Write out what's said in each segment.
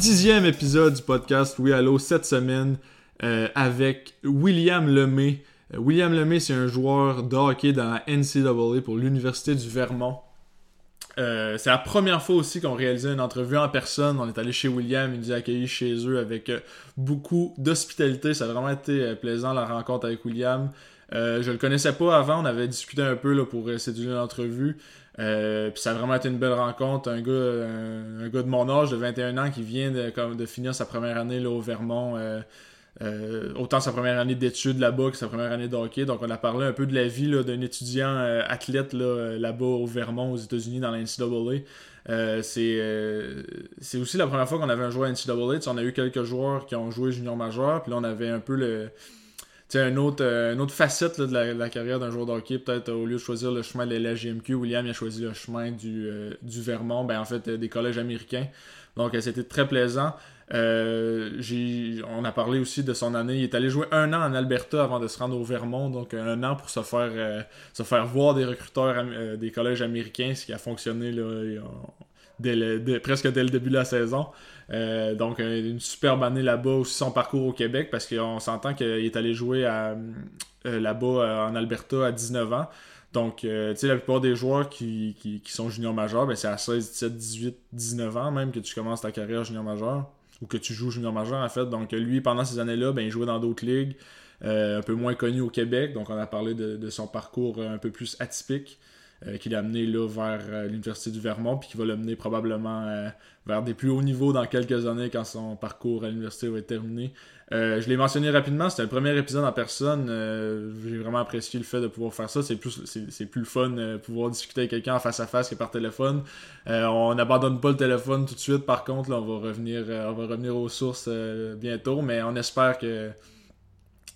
dixième épisode du podcast Oui Allo cette semaine euh, avec William Lemay. Euh, William Lemay, c'est un joueur de hockey dans la NCAA pour l'Université du Vermont. Euh, c'est la première fois aussi qu'on réalisait une entrevue en personne. On est allé chez William, il nous a accueillis chez eux avec beaucoup d'hospitalité. Ça a vraiment été plaisant la rencontre avec William. je le connaissais pas avant, on avait discuté un peu là, pour séduire l'entrevue. Euh, puis ça a vraiment été une belle rencontre. Un gars, un, gars de mon âge, de 21 ans, qui vient de, finir sa première année là, au Vermont. Euh, euh, autant sa première année d'études là-bas que sa première année de hockey. Donc, on a parlé un peu de la vie d'un étudiant athlète là-bas au Vermont, aux États-Unis, dans la NCAA. c'est aussi la première fois qu'on avait un joueur NCAA. on a eu quelques joueurs qui ont joué junior majeur. Puis là, on avait un peu le, un autre, euh, une autre facette de, la, carrière d'un joueur de hockey, peut-être au lieu de choisir le chemin de la William a choisi le chemin du, euh, du Vermont, ben, en fait des collèges américains. Donc euh, c'était très plaisant. on a parlé aussi de son année. Il est allé jouer un an en Alberta avant de se rendre au Vermont, donc un an pour se faire, se faire voir des recruteurs des collèges américains, ce qui a fonctionné là, presque dès le début de la saison. Euh, donc, une superbe année là-bas, aussi son parcours au Québec, parce qu'on s'entend qu'il est allé jouer euh, là-bas euh, en Alberta à 19 ans. Donc, tu sais, la plupart des joueurs qui, sont juniors majeurs, ben, c'est à 16, 17, 18, 19 ans même que tu commences ta carrière junior majeur, ou que tu joues junior majeur en fait. Donc, lui, pendant ces années-là, ben, il jouait dans d'autres ligues, un peu moins connues au Québec. Donc, on a parlé de son parcours un peu plus atypique. Euh, qui l'a amené là, vers euh, l'Université du Vermont, puis qui va l'amener probablement euh, vers des plus hauts niveaux dans quelques années quand son parcours à l'université va être terminé. je l'ai mentionné rapidement, c'était le premier épisode en personne. J'ai vraiment apprécié le fait de pouvoir faire ça. C'est plus, c'est, plus fun pouvoir discuter avec quelqu'un face à face que par téléphone. on n'abandonne pas le téléphone tout de suite, par contre, là, on va revenir, on va revenir aux sources bientôt, mais on espère que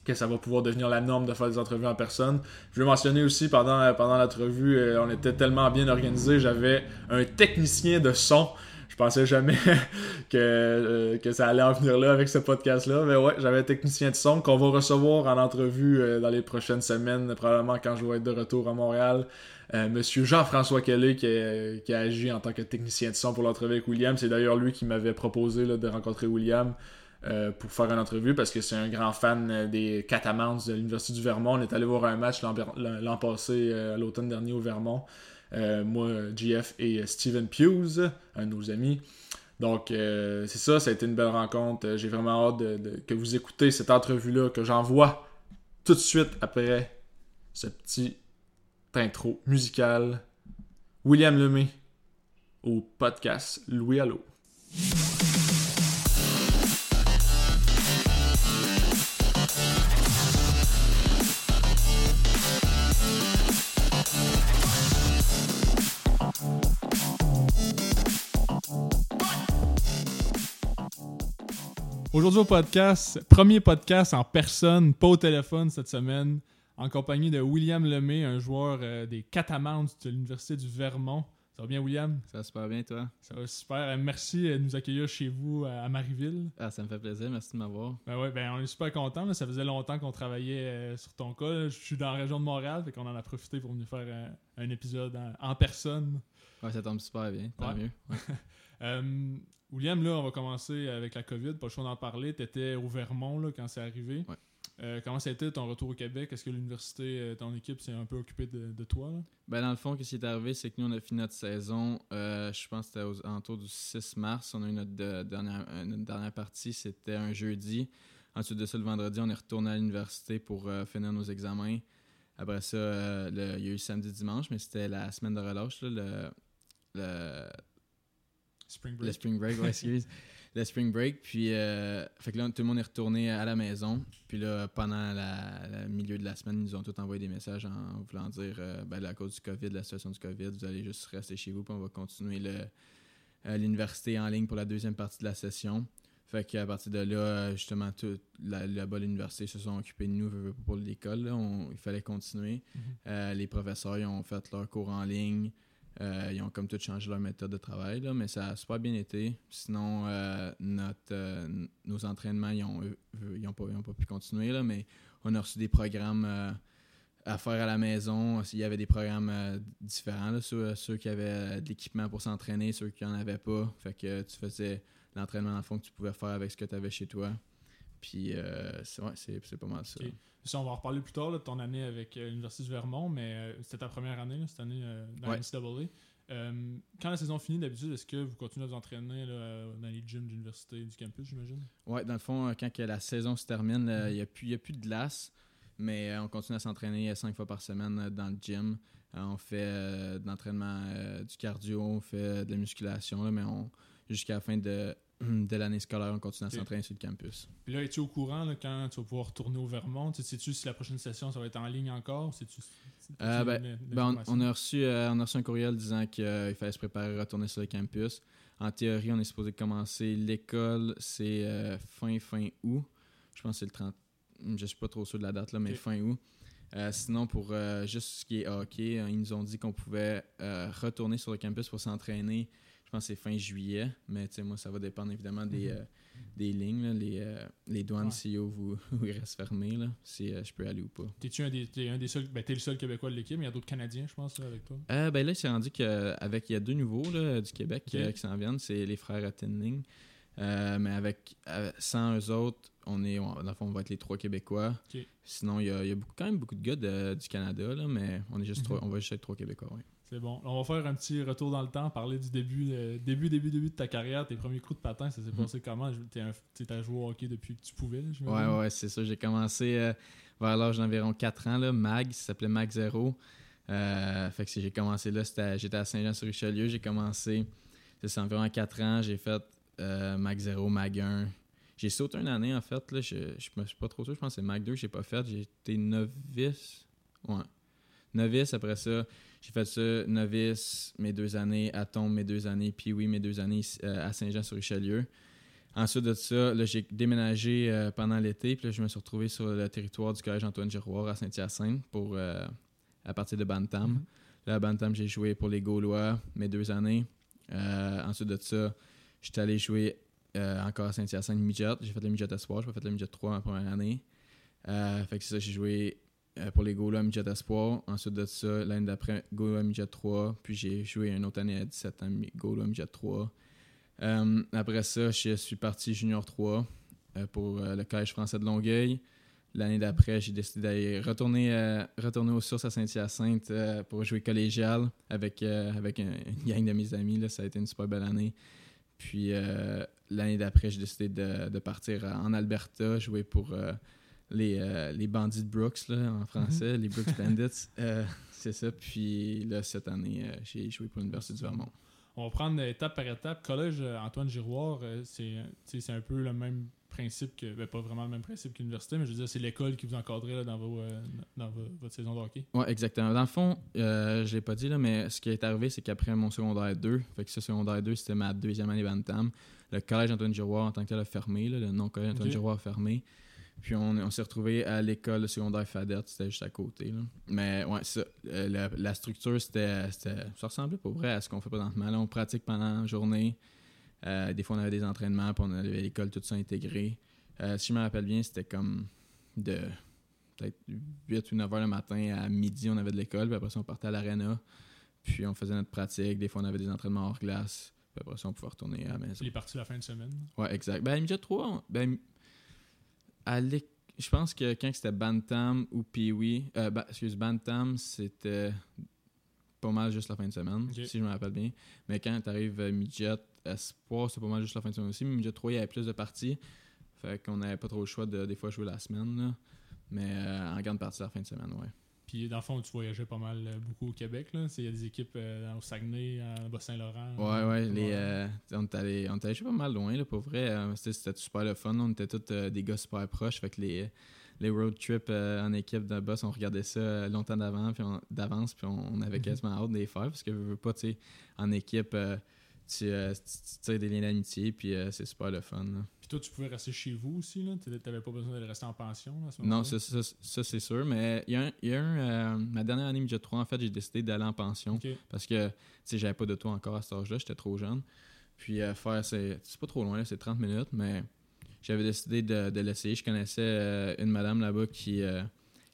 que ça va pouvoir devenir la norme de faire des entrevues en personne. Je vais mentionner aussi pendant, pendant l'entrevue, euh, on était tellement bien organisé, j'avais un technicien de son. Je pensais jamais que, euh, que ça allait en venir là avec ce podcast-là. Mais ouais, j'avais un technicien de son qu'on va recevoir en entrevue euh, dans les prochaines semaines, probablement quand je vais être de retour à Montréal. Monsieur Jean-François Kelly qui, qui, a agi en tant que technicien de son pour l'entrevue avec William. C'est d'ailleurs lui qui m'avait proposé de rencontrer William. Euh, pour faire une entrevue parce que c'est un grand fan euh, des Catamounts de l'Université du Vermont. On est allé voir un match l'an passé, euh, l'automne dernier au Vermont. moi, GF et Steven Hughes, un de nos amis. Donc, c'est ça, ça a été une belle rencontre. J'ai vraiment hâte que vous écoutez cette entrevue-là, que j'envoie tout de suite après ce petit intro musical. William Lemay au podcast Louis Allo. Aujourd'hui au podcast, premier podcast en personne, pas au téléphone cette semaine, en compagnie de William Lemay, un joueur euh, des Catamounts de l'Université du Vermont. Ça va bien, William? Ça va super bien, toi? Ça va super. Euh, merci de nous accueillir chez vous à Marieville. Ah, ça me fait plaisir. Merci de m'avoir. Ben ouais, ben on est super contents. Ça faisait longtemps qu'on travaillait euh, sur ton cas. Je suis dans la région de Montréal, fait qu'on en a profité pour venir faire un, épisode en, personne. Ouais, ça tombe super bien. Tant mieux. William, là, on va commencer avec la COVID. Pas le choix d'en parler. Tu étais au Vermont là, quand c'est arrivé. Euh, comment ça a été ton retour au Québec? Est-ce que l'université, euh, ton équipe s'est un peu occupée de, toi? Ben, dans le fond, ce qui est arrivé, c'est que nous, on a fini notre saison, euh, je pense que c'était autour du 6 mars. On a eu notre, dernière, dernière partie, c'était un jeudi. Ensuite de ça, le vendredi, on est retourné à l'université pour finir nos examens. Après ça, il y a eu samedi, dimanche, mais c'était la semaine de relâche. le, Spring break. Le spring break, ouais, excuse. le spring break. Puis, euh, fait que là, tout le monde est retourné à la maison. Puis là, pendant le milieu de la semaine, ils nous ont tous envoyé des messages en voulant dire euh, ben, à cause du COVID, la situation du COVID, vous allez juste rester chez vous, puis on va continuer euh, l'université en ligne pour la deuxième partie de la session. Fait qu'à partir de là, justement, tout là-bas, l'université se sont occupés de nous pour l'école. Il fallait continuer. Mm-hmm. les professeurs ils ont fait leur cours en ligne. Euh, ils ont comme tout changé leur méthode de travail, là, mais ça a super bien été. Sinon, euh, notre, euh, nos entraînements, ils n'ont ont pas, pas, pu continuer, là, mais on a reçu des programmes à faire à la maison. Il y avait des programmes différents, là, ceux, ceux, qui avaient de l'équipement pour s'entraîner, ceux qui n'en avaient pas. Fait que tu faisais l'entraînement en fond que tu pouvais faire avec ce que tu avais chez toi. Puis c'est ouais, c'est pas mal ça. Ça, on va en reparler plus tard de ton année avec l'Université du Vermont, mais c'était ta première année cette année dans ouais. NCAA. Euh, quand la saison finit, d'habitude, est-ce que vous continuez à vous entraîner dans les gyms d'université du campus, j'imagine? Oui, dans le fond, euh, quand la saison se termine, euh, il n'y a, plus, a plus de glace, mais on continue à s'entraîner cinq fois par semaine dans le gym. on fait de l'entraînement du cardio, on fait de la musculation, mais on jusqu'à la fin de, de l'année scolaire, on continue à s'entraîner sur le campus. Puis là, es-tu au courant quand tu vas pouvoir retourner au Vermont? Sais-tu si la prochaine session, ça va être en ligne encore? -tu, euh, ben, ben, on, a reçu, euh, on a reçu un courriel disant qu'il fallait se préparer à retourner sur le campus. En théorie, on est supposé commencer l'école, c'est euh, fin, fin août. Je pense que c'est le 30... Je suis pas trop sûr de la date, là, mais fin août. sinon, pour juste ce qui est hockey, ils nous ont dit qu'on pouvait retourner sur le campus pour s'entraîner pense que c'est fin juillet, mais moi, ça va dépendre évidemment des, mhm. euh, des lignes. Les, euh, les douanes, si vous, vous restent fermés, là, si euh, je peux aller ou pas. T'es-tu un des, es un des seuls, ben, t'es le seul Québécois de l'équipe, mais il y a d'autres Canadiens, je pense, avec toi? ben là, c'est rendu qu'avec, il y a deux nouveaux là, du Québec qui s'en viennent, c'est les frères Attenling. mais avec, sans eux autres, on est, on, dans le fond, on va être les trois Québécois. Sinon, il y a, y a beaucoup, quand même beaucoup de gars du Canada, là, mais on, est juste mhm. on va juste être trois Québécois. Ouais. C'est bon. On va faire un petit retour dans le temps, parler du début, euh, début, début, début de ta carrière, tes premiers coups de patin, ça s'est mhm. passé comment? Tu as joué au hockey depuis que tu pouvais Ouais, ouais, c'est ça. J'ai commencé euh, vers l'âge d'environ 4 ans, là, MAG, ça s'appelait MAG 0. Euh, fait que j'ai commencé là, j'étais à Saint-Jean-sur-Richelieu, j'ai commencé, c'est environ 4 ans, j'ai fait MAG 0, MAG 1. J'ai sauté une année en fait, là, je, je, me suis pas trop sûr, je pense que c'est MAG 2 j'ai pas fait, j'ai été novice. Ouais. Novice, après ça, j'ai fait ça, novice, mes deux années, à Tombe, mes deux années, puis oui, mes deux années euh, à Saint-Jean-sur-Richelieu. Ensuite de ça, j'ai déménagé euh, pendant l'été, puis là, je me suis retrouvé sur le territoire du collège Antoine Giroir à Saint-Hyacinthe pour euh, à partir de Bantam. Mm-hmm. Là, à Bantam, j'ai joué pour les Gaulois mes deux années. ensuite de ça, j'étais allé jouer encore à Saint-Hyacinthe midget. J'ai fait le midget espoir, j'ai fait le midget 3 ma première année. fait que c'est ça, j'ai joué euh, pour les Gaulois Midget Espoir. Ensuite de ça, l'année d'après, Gaulois Midget 3. Puis j'ai joué une autre année à 17 ans, Gaulois Midget 3. Euh, après ça, je suis parti Junior 3 euh, pour le Collège français de Longueuil. L'année d'après, j'ai décidé d'aller retourner, retourner aux sources à Saint-Hyacinthe pour jouer collégial avec, avec une gang de mes amis. Là. Ça a été une super belle année. Puis l'année d'après, j'ai décidé de, partir en Alberta, jouer pour les, euh, les bandits de Brooks là, en français, mhm. les Brooks Bandits. Euh, c'est ça. Puis là, cette année, euh, j'ai joué pour l'Université du Vermont. On va prendre étape par étape. Collège Antoine Giroir, c'est un peu le même principe que. Ben, pas vraiment le même principe qu'université, mais je veux dire, c'est l'école qui vous encadrait dans, vos, dans votre saison de hockey. Oui, exactement. Dans le fond, je ne l'ai pas dit, là, mais ce qui est arrivé, c'est qu'après mon secondaire 2, fait que ce secondaire 2, c'était ma deuxième année Bantam. Le collège Antoine Giroir, en tant que tel, a fermé. le nom-collège Antoine Giroir a fermé. Puis on, s'est retrouvé à l'école secondaire Fadette, c'était juste à côté. Mais ouais, ça, euh, la, structure, c'était, ça ressemblait pour vrai à ce qu'on fait présentement. Là, on pratique pendant la journée. Euh, des fois, on avait des entraînements, puis on avait l'école, tout ça intégré. Euh, si je me rappelle bien, c'était comme de peut-être 8 ou 9 heures le matin à midi, on avait de l'école, puis après ça, on partait à l'aréna. Puis on faisait notre pratique. Des fois, on avait des entraînements hors glace. Puis après ça, on pouvait retourner à la maison. Il est parti la fin de semaine? Ouais, exact. Ben, midi 3, ben, je pense que quand c'était Bantam ou Pee-Wee, euh, excuse, Bantam, c'était pas mal juste la fin de semaine, si je me rappelle bien. Mais quand tu arrives à Midget Espoir, c'est pas mal juste la fin de semaine aussi. Mais Midget 3, il y avait plus de parties. Fait qu'on n'avait pas trop le choix de des fois jouer la semaine. Mais euh, en grande partie la fin de semaine, ouais. Puis dans le fond, tu voyageais pas mal euh, beaucoup au Québec. Là. Il y a des équipes euh, au Saguenay, à Bas-Saint-Laurent. Ouais, ouais. Les, euh, on est allé, pas mal loin, là, pour vrai. C'était super le fun. On était tous des gars super proches. Fait que les, les road trips en équipe de boss, on regardait ça longtemps d'avant, puis d'avance, puis on, avait mhm. quasiment hâte de les faire. Parce que je veux pas, tu sais, en équipe tu, tires des liens d'amitié, puis c'est super le fun. Puis toi, tu pouvais rester chez vous aussi, là? Tu n'avais pas besoin de rester en pension à ce Non, ça, ça, c'est sûr. Mais il y a un. Y a un euh, ma dernière année midget 3, en fait, j'ai décidé d'aller en pension. Parce que, tu sais, j'avais pas de toi encore à cet âge-là, j'étais trop jeune. Puis euh, faire, c'est pas trop loin, c'est 30 minutes, mais j'avais décidé de, de l'essayer. Je connaissais euh, une madame là-bas qui,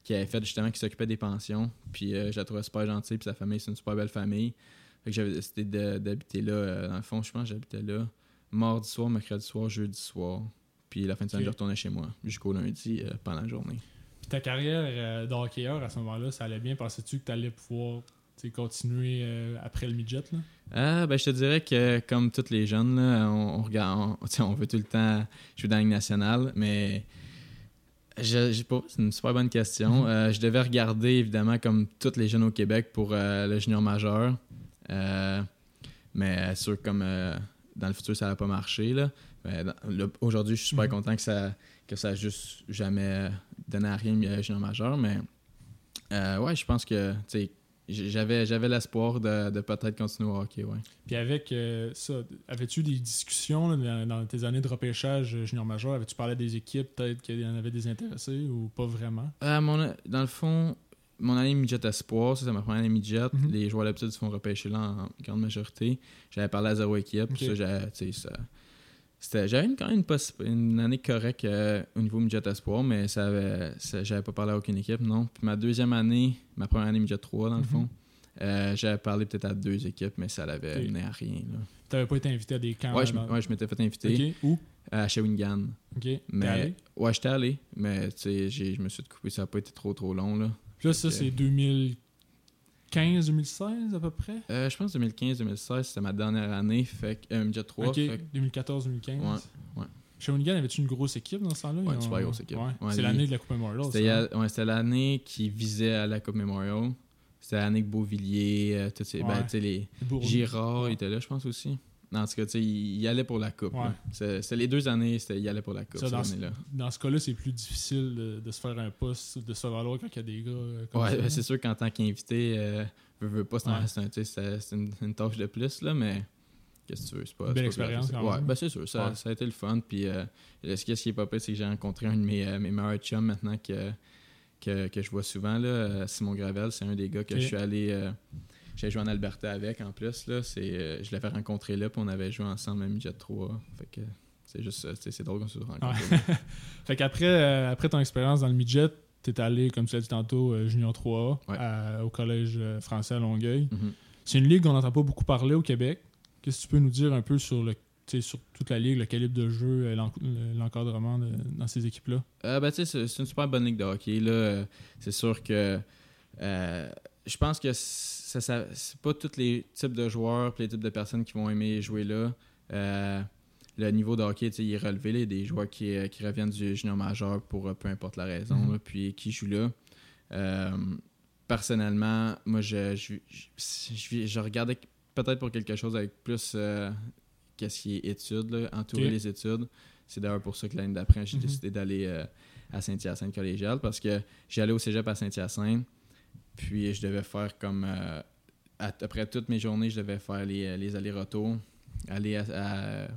qui avait fait justement, qui s'occupait des pensions. Puis je la trouvais super gentille, puis sa famille, c'est une super belle famille. Fait que j'avais décidé d'habiter là. dans le fond, je pense que j'habitais là mardi soir, mercredi soir, jeudi soir. Puis la fin de semaine, je retournais chez moi jusqu'au lundi pendant la journée. Puis ta carrière de hockeyeur à ce moment-là, ça allait bien? Pensais-tu que tu allais pouvoir continuer après le midget? Là? Ah, ben, je te dirais que comme tous les jeunes, on, regarde, on, veut tout le temps jouer dans la Ligue nationale, mais je, pas, c'est une super bonne question. Mm-hmm. Euh, je devais regarder, évidemment, comme tous les jeunes au Québec, pour euh, le junior majeur. Euh, mais sûr, comme dans le futur, ça n'a pas marché. Là. aujourd'hui, je suis super mm-hmm. content que ça que ça juste jamais donné à rien junior majeur. Mais ouais, je pense que j'avais j'avais l'espoir de, peut-être continuer au hockey, ouais. Puis avec euh, ça, avais-tu des discussions dans, tes années de repêchage euh, junior majeur? Avais-tu parlé des équipes, peut-être qu'il y en avait des intéressés ou pas vraiment? Euh, mon, dans le fond, mon année midget espoir, ça c'est ma première année midget. Mm-hmm. Les joueurs d'habitude se font repêcher là en, grande majorité. J'avais parlé à zéro équipe, ça, ça j'avais quand même une, une, année correcte euh, au niveau midget espoir, mais ça avait, j'avais pas parlé à aucune équipe, non. Puis ma deuxième année, ma première année midget 3 dans le mhm. fond, euh, j'avais parlé peut-être à deux équipes, mais ça l'avait mené à rien. Tu n'avais pas été invité à des camps? Ouais, je, ouais, je m'étais fait inviter. Où? À Shawinigan. OK. Mais, allé? Ouais, j'étais allé, mais tu sais, je me suis coupé, ça n'a pas été trop trop long. Là. Puis là, ça, c'est 2000 2015-2016 à peu près? Euh, Je pense 2015-2016, c'était ma dernière année, fait que euh, 3. Ok, 2014-2015. Ouais, ouais. Shawinigan, avait-tu une grosse équipe dans ce temps-là? Ouais, une super grosse équipe. Ouais. c'est l'année de la Coupe Memorial. C'était l'année qui visait à la Coupe Memorial. C'était l'année que Beauvilliers, euh, tous ces, ben, les Girard était là, je pense aussi. En tout cas, il, il allait pour la coupe. C'est les deux années, il allait pour la coupe. dans, ce, dans, ce cas-là, c'est plus difficile de, se faire un poste, de se valoir quand il y a des gars. Euh, comme ouais, c'est sûr qu'en tant qu'invité, euh, veux, pas, c'est une, une, tâche de plus, là, mais qu'est-ce que tu veux? C'est pas. Belle expérience, quand Ouais, ben, c'est sûr, ça, ça, a été le fun. Puis, euh, ce qui est pas pire, c'est que j'ai rencontré un de mes, euh, mes meilleurs chums maintenant que, que, que, je vois souvent, là, Simon Gravel. C'est un des gars que je suis allé j'ai joué en Alberta avec en plus. Là, c'est, euh, je l'avais rencontré là, puis on avait joué ensemble à Midget 3. Fait que c'est juste c'est drôle qu'on se rencontre. fait qu'après euh, après ton expérience dans le midget, tu es allé, comme tu l'as dit tantôt, euh, Junior 3 au Collège français à Longueuil. Mm-hmm. C'est une ligue qu'on n'entend pas beaucoup parler au Québec. Qu'est-ce que tu peux nous dire un peu sur le sur toute la ligue, le calibre de jeu, l'encadrement dans ces équipes-là? ben, c'est, une super bonne ligue de hockey. C'est sûr que je pense que ça, ça c'est pas tous les types de joueurs et les types de personnes qui vont aimer jouer là. Euh, le niveau de hockey il est relevé. Là, des joueurs qui, euh, qui, reviennent du junior majeur pour euh, peu importe la raison, mm-hmm. puis qui jouent là. personnellement, moi, je, je, je, regardais peut-être pour quelque chose avec plus qu'est-ce qui est études, entourer les études. C'est d'ailleurs pour ça que l'année d'après, j'ai mm-hmm. décidé d'aller à Saint-Hyacinthe collégial parce que j'allais au cégep à Saint-Hyacinthe. Puis je devais faire comme. Euh, après toutes mes journées, je devais faire les, euh, les allers-retours, aller à,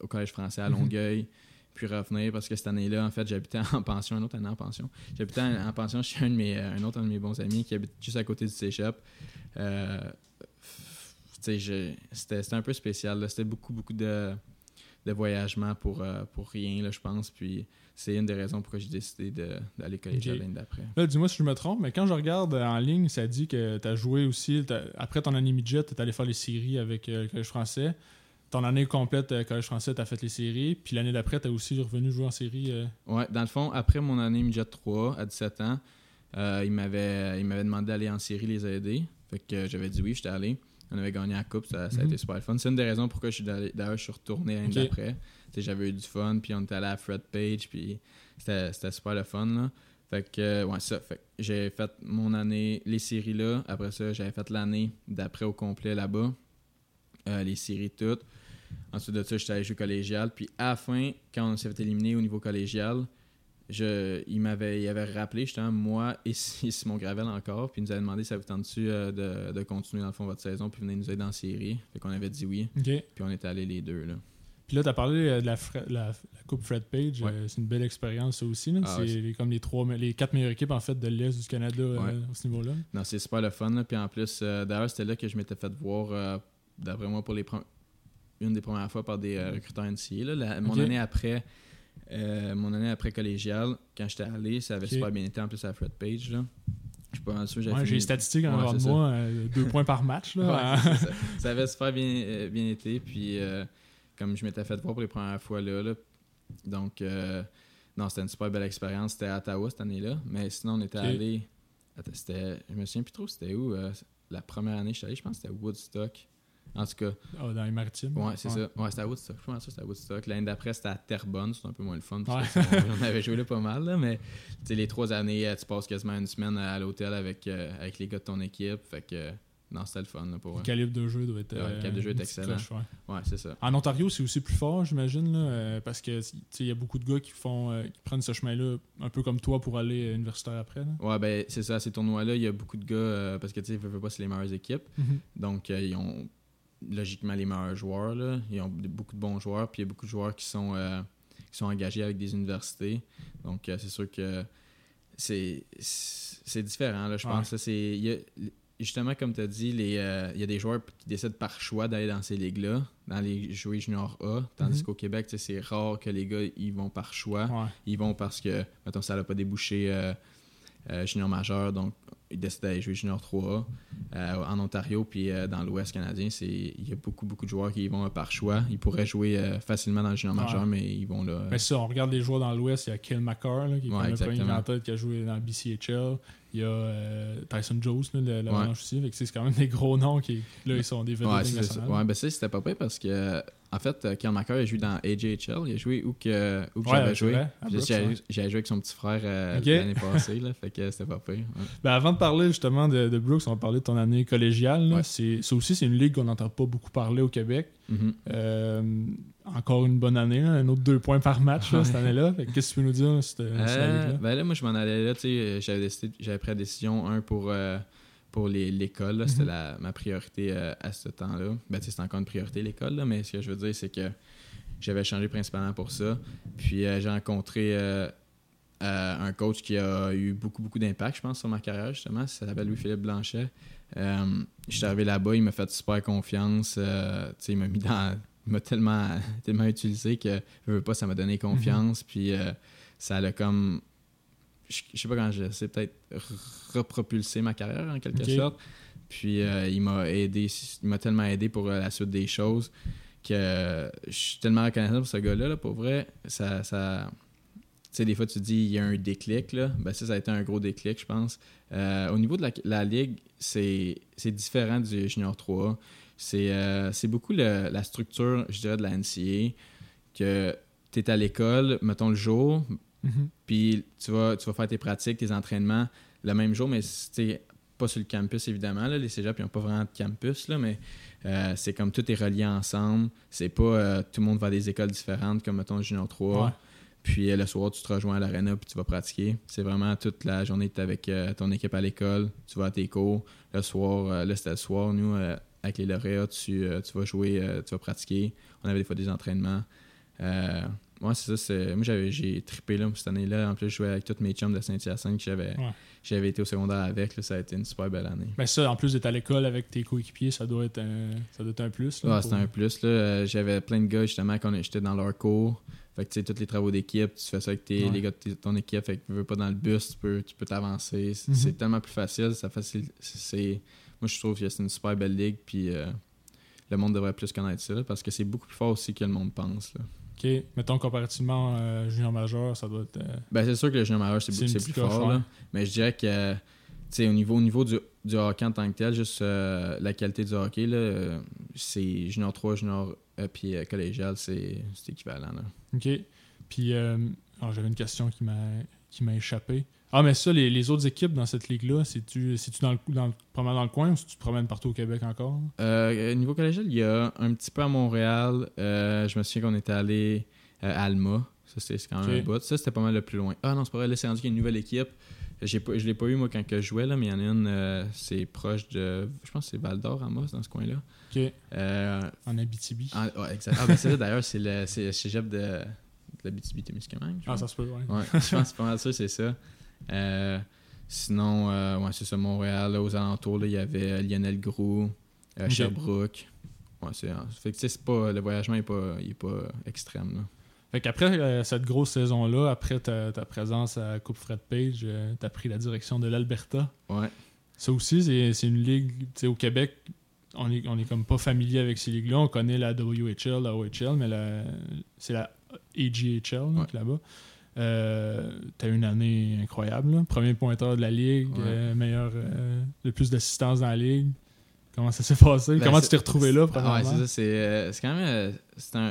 au Collège français à mhm. Longueuil, puis revenir parce que cette année-là, en fait, j'habitais en pension, une autre année en pension. J'habitais en, pension chez un, de mes, un autre de mes bons amis qui habite juste à côté du. Euh, c'était un peu spécial. C'était beaucoup, beaucoup de, de voyagement pour, pour rien, je pense. Puis c'est une des raisons pourquoi j'ai décidé d'aller collégial okay. l'année d'après. Là, dis-moi si je me trompe, mais quand je regarde en ligne, ça dit que tu as joué aussi, après ton année midget, tu es allé faire les séries avec euh, le Collège français. Ton année complète, euh, Collège français, tu as fait les séries. Puis l'année d'après, tu as aussi revenu jouer en série. Euh... Ouais, dans le fond, après mon année midget 3, à 17 ans, euh, il m'avait demandé d'aller en série les aider. Fait que j'avais dit oui, j'étais allé. On avait gagné la coupe, ça, a mhm. été super fun. C'est une des raisons pourquoi je suis d'ailleurs je suis retourné l'année d'après. J'avais eu du fun, puis on était allé à Fred Page, puis c'était super le fun. Là. Fait que, ouais, ça. Fait j'ai fait mon année, les séries là. Après ça, j'avais fait l'année d'après au complet là-bas. Euh, les séries toutes. Ensuite de ça, j'étais allé jouer collégial. Puis à la fin, quand on s'est fait éliminer au niveau collégial, je, il m'avait il avait rappelé justement moi et Simon Gravel encore puis il nous avait demandé si ça vous tente euh, de, de, continuer dans le fond votre saison puis venir nous aider en série? Fait qu'on avait dit oui puis on était allés les deux là puis là tu as parlé euh, de la, la, coupe Fred Page euh, c'est une belle expérience ça aussi ah c'est comme les trois les quatre meilleures équipes en fait de l'est du Canada à ce niveau là non c'est super le fun puis en plus d'ailleurs c'était là que je m'étais fait voir d'après moi pour les une des premières fois par des recruteurs NCA là, mon année après Euh, mon année après collégiale, quand j'étais allé, ça avait super bien été en plus à Fred Page. Là. Je suis pas sûr. Ouais, j'ai fini- les statistiques en Ouais, avant de moi, euh, deux points par match. Là, Ouais, ça. ça avait super bien, euh, bien été. Puis, euh, comme je m'étais fait voir pour les premières fois là, là, donc, euh, non, c'était une super belle expérience. C'était à Ottawa cette année-là. Mais sinon, on était Ok. allé. C'était. Je me souviens plus trop, c'était où euh, La première année, je suis allé, je pense que c'était Woodstock. En tout cas, Ah, dans les maritimes. ouais, c'est ça. Ouais, c'était à Woodstock. Je pense que c'était à Woodstock. L'année d'après, c'était à Terrebonne. C'était un peu moins le fun. parce on avait joué là pas mal, là, mais tu sais, les trois années, euh, tu passes quasiment une semaine à l'hôtel avec, euh, avec les gars de ton équipe. Fait que, non, c'était le fun là, pour Le calibre de jeu doit être. Ouais, le euh, calibre de jeu est excellent. cloche, ouais. Ouais, c'est ça. En Ontario, c'est aussi plus fort, j'imagine, euh, parce que il y a beaucoup de gars qui font euh, qui prennent ce chemin-là, un peu comme toi, pour aller universitaire après. là. Ouais, ben c'est ça, à ces tournois-là, il y a beaucoup de gars, parce que tu sais, veux, veux pas, c'est les meilleures équipes. Donc, euh, ils ont logiquement les meilleurs joueurs. Là. Ils ont beaucoup de bons joueurs, puis il y a beaucoup de joueurs qui sont, euh, qui sont engagés avec des universités. Donc, euh, c'est sûr que c'est c'est différent, là, je pense. C'est- justement, comme tu as dit, les, euh, il y a des joueurs qui décident par choix d'aller dans ces ligues-là, dans les jouer junior A, tandis Mhm. qu'au Québec, c'est rare que les gars ils vont par choix. Ouais. Ils vont parce que, mettons, ça n'a pas débouché euh, euh, junior majeur, donc ils décident d'aller jouer junior 3A. Euh, en Ontario, puis euh, dans l'Ouest canadien, c'est il y a beaucoup, beaucoup de joueurs qui y vont euh, par choix. Ils pourraient jouer facilement dans le junior Ouais. majeur, mais ils vont là. Mais ça, on regarde les joueurs dans l'Ouest, il y a Kill McCarr, là, qui est Ouais, le en tête qui a joué dans le BCHL. Il y a Tyson Jones, là, le, Ouais. aussi. C'est quand même des gros noms qui là, ils sont des vedettes Ouais, de Ligue c'est ça. nationale. Ouais, ben ça, c'était pas parce que, en fait, euh, il a joué dans AJHL. Il a joué où que, où que Ouais, j'avais joué. J'avais joué avec son petit frère euh, l'année passée, là, fait que c'était pas pire. ouais. Ben, avant de parler justement de, de Brooks, on va parler de ton année collégiale. là. Ouais. C'est, ça aussi, c'est une ligue qu'on n'entend pas beaucoup parler au Québec. Mhm. Euh, encore une bonne année, là, un autre deux points par match là, cette année-là. Qu'est-ce que tu peux nous dire là, cette, Euh, cette ligue-là? ben là, moi, je m'en allais là, j'avais j'avais pris la décision, un, pour, pour l'école, c'était Mhm. ma priorité euh, à ce temps-là. Ben, c'est encore une priorité, l'école, mais ce que je veux dire, c'est que j'avais changé principalement pour ça. Puis, euh, j'ai rencontré euh, un coach qui a eu beaucoup, beaucoup d'impact, je pense, sur ma carrière, justement. Ça s'appelle Louis-Philippe Blanchet. Je suis arrivé là-bas, il m'a fait super confiance. il m'a mis dans... Il m'a tellement, tellement utilisé que, je veux pas, ça m'a donné confiance. Puis, euh, ça l'a comme... Je, je sais pas quand je sais peut-être r- repropulsé ma carrière, en quelque sorte. Puis, euh, il m'a aidé, il m'a tellement aidé pour euh, la suite des choses que euh, je suis tellement reconnaissant pour ce gars-là, là, pour vrai. Ça... ça tu sais, des fois, tu dis, il y a un déclic, là. Ben, ça, ça a été un gros déclic, je pense. Euh, au niveau de la, la ligue, c'est c'est différent du Junior 3. C'est c'est beaucoup le- la structure, je dirais, de la NCA. Que tu es à l'école, mettons le jour, Mhm. puis tu vas, tu vas faire tes pratiques, tes entraînements le même jour, mais c'est pas sur le campus, évidemment. Là. Les cégeps, ils n'ont pas vraiment de campus, là, mais euh, c'est comme tout est relié ensemble. C'est pas euh, tout le monde va à des écoles différentes, comme mettons Junior 3. Ouais. Puis euh, le soir, tu te rejoins à l'aréna puis tu vas pratiquer. C'est vraiment toute la journée, tu es avec ton équipe à l'école, tu vas à tes cours. Le soir, là, c'était le soir, nous, avec les lauréats, tu, tu vas jouer, tu vas pratiquer. On avait des fois des entraînements. Moi, c'est ça. c'est- Moi, j'avais, j'ai trippé là, cette année-là. En plus, je jouais avec tous mes chums de Saint-Hyacinthe que j'avais, Ouais. j'avais été au secondaire avec. là. ça a été une super belle année. Ben ça, en plus d'être à l'école avec tes coéquipiers, ça doit être un, ça doit être un plus. là, Ouais, pour- un plus. Là. Euh, J'avais plein de gars justement quand j'étais dans leur cours. Fait que tu sais, tous les travaux d'équipe, tu fais ça avec tes, Ouais. les gars de ton équipe. Fait que tu veux pas dans le bus, tu peux tu peux t'avancer. C'est Mhm. c'est tellement plus facile. Ça. C'est, moi, je trouve que c'est une super belle ligue. Puis euh, le monde devrait plus connaître ça là, parce que c'est beaucoup plus fort aussi que le monde pense. Là. Ok, mettons comparativement euh, junior majeur, ça doit être. euh, Ben, c'est sûr que le junior majeur, c'est C'est plus fort. là. Mais je dirais que, au niveau, au niveau du, du hockey en tant que tel, juste euh, la qualité du hockey, là, c'est junior 3, junior puis collégial, c'est c'est équivalent. Là. Ok. Puis, euh, alors, j'avais une question qui m'a qui m'a échappé. Ah, mais ça, les, les autres équipes dans cette ligue-là, c'est-tu dans le, dans, le- dans le coin ou si tu te promènes partout au Québec encore? Euh, niveau collégial, il y a un petit peu à Montréal. Euh, je me souviens qu'on était allé euh, à Alma. Ça, c'est quand même un bout. Ça, c'était pas mal le plus loin. Ah non, c'est pas vrai. Là, c'est rendu qu'il y a une nouvelle équipe. Pas, je l'ai pas eu, moi, quand que je jouais, là, mais il y en a une, euh, c'est proche de. Je pense que c'est Val d'Or, Amos, dans ce coin-là. Ok. Euh, En Abitibi. ah, ouais, exact. Ah, ben, c'est ça, d'ailleurs, c'est le, le cégep de, de la BTB-Témiscamingue. je Ah, ça se peut, ouais. Ouais, je pense que c'est pas mal ça, c'est ça. Euh, sinon, euh, ouais, c'est ça, Montréal, là, aux alentours, il y avait euh, Lionel Groux, euh, Ok. Sherbrooke. Ouais, c'est, fait que, c'est pas, le voyagement n'est pas, il est pas extrême. Là. Fait qu'après euh, cette grosse saison-là, après ta, ta présence à Coupe Fred Page, euh, t'as pris la direction de l'Alberta. Ouais. Ça aussi, c'est c'est une ligue, tu sais, au Québec, on est, on est comme pas familier avec ces ligues-là. On connaît la WHL, la OHL, mais la- c'est la AGHL là, Ouais. là-bas. Euh, T'as eu une année incroyable. là. Premier pointeur de la ligue, Ouais. euh, meilleur, euh, le plus d'assistance dans la ligue. Comment ça s'est passé? Ben, Comment tu t'es retrouvé là, Ah ouais, c'est ça. C'est euh, c'est quand même. euh,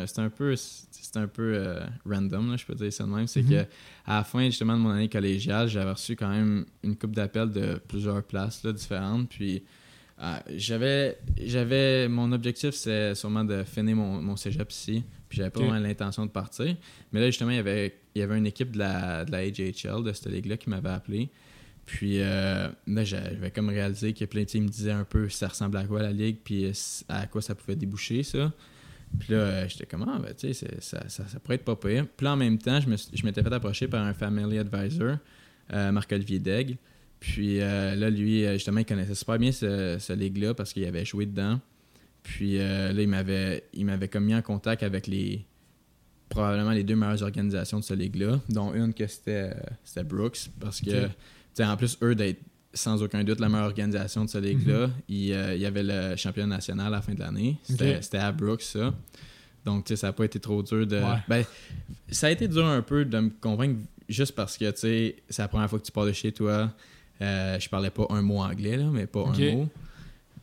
c'est un, peu, c'est un peu euh, random, là, je peux dire ça de même. C'est Mhm. que à la fin justement de mon année collégiale, j'avais reçu quand même une coupe d'appels de plusieurs places là, différentes. Puis euh, j'avais, j'avais mon objectif, c'est sûrement de finir mon, mon cégep ici. Puis j'avais pas vraiment l'intention de partir. Mais là, justement, il y avait, il y avait une équipe de la, de la AJHL, de cette ligue-là, qui m'avait appelé. Puis euh, là, j'avais comme réalisé que plein de teams me disaient un peu ça ressemblait à quoi la ligue, puis à quoi ça pouvait déboucher, ça. Puis là, euh, j'étais comme, ah, ben, tu sais, ça, ça, ça pourrait être pas pire. Puis là, en même temps, je me suis- je m'étais fait approcher par un family advisor, euh, Marc-Olivier Daigle. Puis euh, là, lui, euh, justement, il connaissait super bien ce, ce ligue-là parce qu'il avait joué dedans. Puis euh, là, il m'avait, il m'avait comme mis en contact avec les probablement les deux meilleures organisations de ce ligue-là, dont une que c'était, c'était Brooks, parce que, Ok. tu sais, en plus, eux d'être sans aucun doute la meilleure organisation de ce ligue-là, il, euh, il y avait le championnat national à la fin de l'année. C'était, à Brooks, ça. Donc, tu sais, ça n'a pas été trop dur de. Ouais. Ben, ça a été dur un peu de me convaincre juste parce que, tu sais, c'est la première fois que tu pars de chez toi. Euh, je parlais pas un mot anglais, là, mais pas un mot.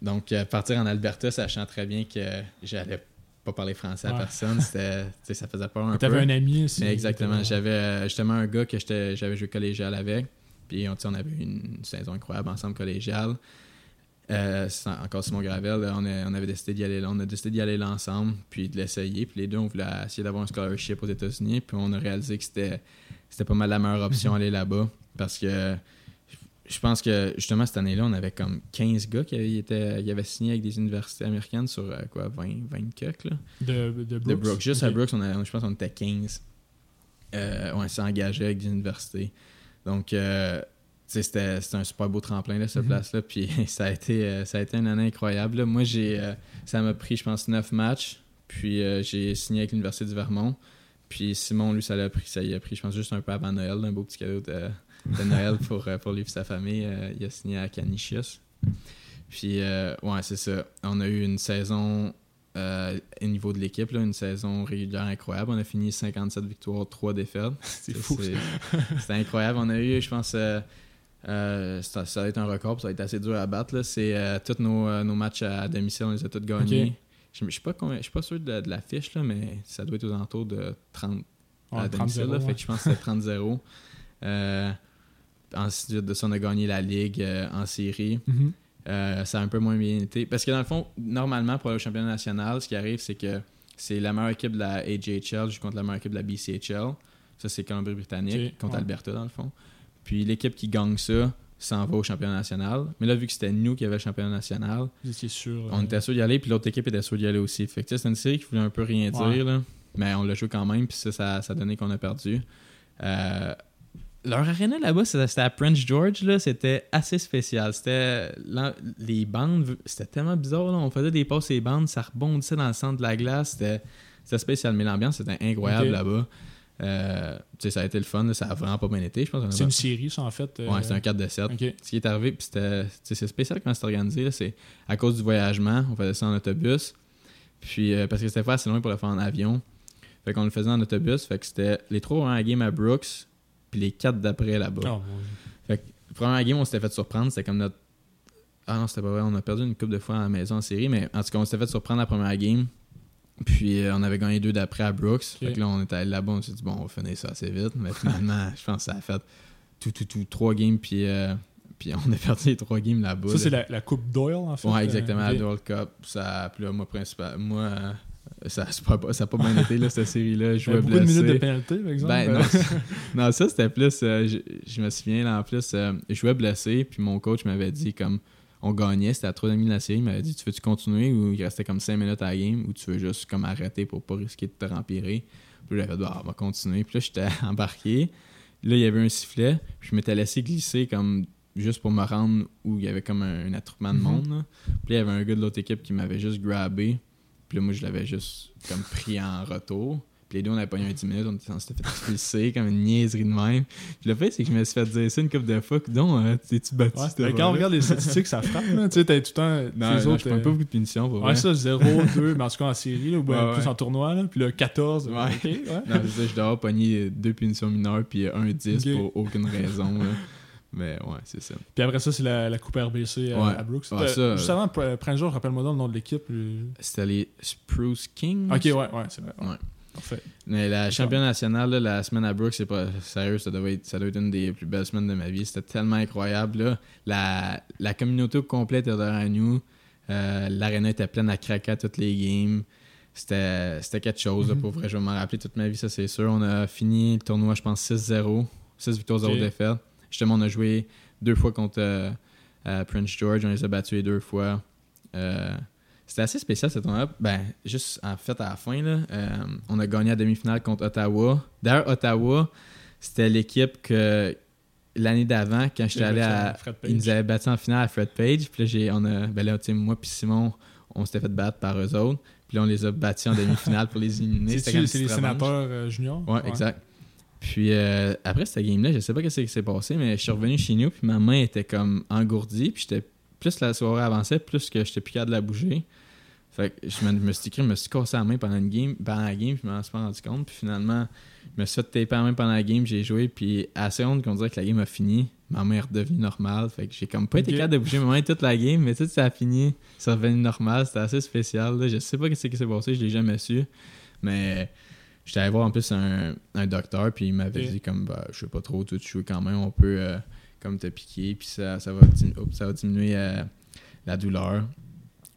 Donc, euh, partir en Alberta, sachant très bien que j'allais pas parler français à personne, c'était, ça faisait peur un peu. T'avais un ami aussi. Mais exactement. J'avais euh, justement un gars que j'avais joué collégial avec. Puis on, on avait eu une saison incroyable ensemble collégiale. Euh, encore Simon Gravel, là, on, a- on avait décidé d'y aller là. On a décidé d'y aller là ensemble, puis de l'essayer. Puis les deux, on voulait essayer d'avoir un scholarship aux États-Unis. Puis on a réalisé que c'était c'était pas mal la meilleure option aller là-bas. Parce que je pense que justement cette année-là, on avait comme 15 gars qui avaient, été- qui avaient signé avec des universités américaines sur euh, quoi, 20, 20 cucks, là De, de Brooks. de Brooks. Juste à Ok. Brooks, on a- je pense qu'on était 15. Euh, on s'est engagé avec des universités. Donc, euh, c'était un super beau tremplin, là, cette Mhm. place-là. Puis ça a, été, euh, ça a été une année incroyable. là. Moi, j'ai, euh, ça m'a pris, je pense, 9 matchs. Puis j'ai signé avec l'Université du Vermont. Puis Simon, lui, ça l'a pris, ça y a pris, je pense, juste un peu avant Noël, un beau petit cadeau de, de Noël pour, euh, pour lui et sa famille. Euh, il a signé à Canisius. Puis, euh, ouais, c'est ça. On a eu une saison euh, au niveau de l'équipe, une saison régulière incroyable. On a fini 57 victoires, 3 défaites. C'est fou. C'est- C'était incroyable. On a eu, je pense, euh, euh, ça, ça va être un record, ça va être assez dur à battre. C'est tous nos, nos matchs à domicile, on les a tous gagnés. Je ne suis suis pas sûr de, de la fiche, là, mais ça doit être aux alentours de 30 à domicile. 30-0, là. Fait ouais. que je pense que c'était 30-0. Euh, ensuite de ça, on a gagné la Ligue euh, en série. Mhm. Euh, ça a un peu moins bien été. Parce que dans le fond, normalement, pour aller au championnat national, ce qui arrive, c'est que c'est la meilleure équipe de la AJHL joue contre la meilleure équipe de la BCHL. Ça, c'est Colombie-Britannique contre ouais. Alberta, dans le fond. Puis l'équipe qui gagne ça s'en va au championnat national. Mais là, vu que c'était nous qui avions le championnat national, sûr. on euh, était sûr d'y aller, puis l'autre équipe était sûr d'y aller aussi. Fait que une série qui voulait un peu rien dire, là. mais on l'a joué quand même, puis ça, ça, ça a donné qu'on a perdu. Euh, leur arena là-bas, c'était à Prince George, là, c'était assez spécial. C'était les bandes, c'était tellement bizarre. Là. On faisait des passes et bandes, ça rebondissait dans le centre de la glace. C'était spécial, mais l'ambiance était incroyable là-bas. Euh, tu sais, ça a été le fun, là, ça a vraiment pas bien été. C'est une série, ça, en fait. euh, Ouais, c'est un 4 de 7 Ok. ce qui est arrivé, puis c'est spécial comment c'est organisé. C'est à cause du voyagement, on faisait ça en autobus. Puis, euh, parce que c'était pas assez loin pour le faire en avion. Fait qu'on le faisait en autobus. Fait que c'était les trois premières game à Brooks, puis les quatre d'après là-bas. Oh. Fait que, la première game, on s'était fait surprendre. C'était comme notre. Ah non, c'était pas vrai. On a perdu une coupe de fois à la maison en série, mais en tout cas, on s'était fait surprendre la première game. Puis euh, on avait gagné deux d'après à Brooks. Ok. Fait que là, on était allé là-bas, on s'est dit, bon, on va finir ça assez vite. Mais finalement, je pense que ça a fait tout, tout, tout, trois games, puis, euh, puis on a perdu les trois games là-bas. Ça, là. c'est la, la Coupe Doyle, en fait. Ouais, euh, exactement, la World Cup. Ça, puis là, moi, principal, moi ça n'a pas, ça a pas bien été, là, cette série-là. Je jouais beaucoup de blessé. minutes de pénalité, par exemple. Ben non, ça c'était plus. euh, je, je me souviens là en plus, euh, je jouais blessé, puis mon coach m'avait dit comme on gagnait, c'était à 3 demi de la série, il m'avait dit Tu veux-tu continuer ou il restait comme 5 minutes à la game ou tu veux juste comme arrêter pour pas risquer de te rempirer? Puis j'avais dit bah, on va continuer. Puis là, j'étais embarqué. Là, il y avait un sifflet, puis je m'étais laissé glisser comme juste pour me rendre où il y avait comme un, un attroupement de Mhm. monde. là. Puis là, il y avait un gars de l'autre équipe qui m'avait juste grabé. Puis là, moi, je l'avais juste comme pris en retour. Puis les deux, on avait pogné un 10 minutes, on, s'était fait expulser comme une niaiserie de même. Puis le fait, c'est que je me suis fait dire ça une couple de fois. Donc, euh, t'es-tu battu Ouais, ben, quand on regarde les statistiques, ça frappe. là. Tu sais, t'as tout le temps. Non, les non, autres, je prends euh, pas beaucoup de punitions pour Ouais, vrai. ça, 0, 2, mais en tout cas en série, là, ou Ouais, plus ouais. en tournoi. Là. Puis le 14. Ouais. ok, ouais. Non, ça, je dois avoir pogné deux punitions mineures puis un 10 Ok. pour aucune raison. là. Mais ouais, c'est ça. Puis après ça, c'est la, la Coupe RBC à, Ouais. à Brooks. Ouais, Euh, ça, juste avant, pr- prends le jour, rappelle-moi donc le nom de l'équipe. le- C'était les Spruce Kings? Ok, ouais, ouais, c'est vrai. Ouais. Parfait. Mais la championne nationale, là, la semaine à Brooks, c'est pas sérieux, ça doit, être, ça doit être une des plus belles semaines de ma vie. C'était tellement incroyable. Là. La, la communauté au complet était derrière nous. Euh, L'aréna était pleine à craquer à toutes les games. C'était c'était quelque chose, là, Mhm. pour vrai. Je vais m'en rappeler toute ma vie, ça c'est sûr. On a fini le tournoi, je pense, 6-0. 6 victoires, 0 Ok. défaites. Justement, on a joué deux fois contre euh, euh, Prince George. On les a battus les deux fois. Euh, c'était assez spécial ce tournoi. Ben, juste en fait, à la fin, là, euh, on a gagné la demi-finale contre Ottawa. D'ailleurs, Ottawa, c'était l'équipe que l'année d'avant, quand j'étais allé à. Ils nous avaient battus en finale à Fred Page. Puis là, j'ai, on a, ben là, moi puis Simon, on s'était fait battre par eux autres. Puis là, on les a battus en demi-finale pour les éliminer. C'est les sénateurs euh, juniors? Ouais, exact. Puis euh, après cette game-là, je sais pas ce qui s'est passé, mais je suis revenu chez nous, puis ma main était comme engourdie, puis j'étais plus la soirée avançait, plus que j'étais plus capable de la bouger. Fait que je me, je me suis écrit, je me suis cassé la main pendant une game, pendant la game, puis je m'en suis pas rendu compte. Puis finalement, je me suis fait taper la main pendant la game, j'ai joué, puis à la seconde qu'on dirait que la game a fini, ma main est redevenue normale. Fait que j'ai comme pas été capable de bouger ma main toute la game, mais tout ça a fini, c'est revenu normal, c'était assez spécial. là. Je sais pas ce qui s'est passé, je l'ai jamais su. Mais j'étais allé voir en plus un, un docteur, puis il m'avait dit comme bah, je sais pas trop, tu joues quand même, on peut euh, comme te piquer, puis ça, ça, va, oups, ça va diminuer euh, la douleur.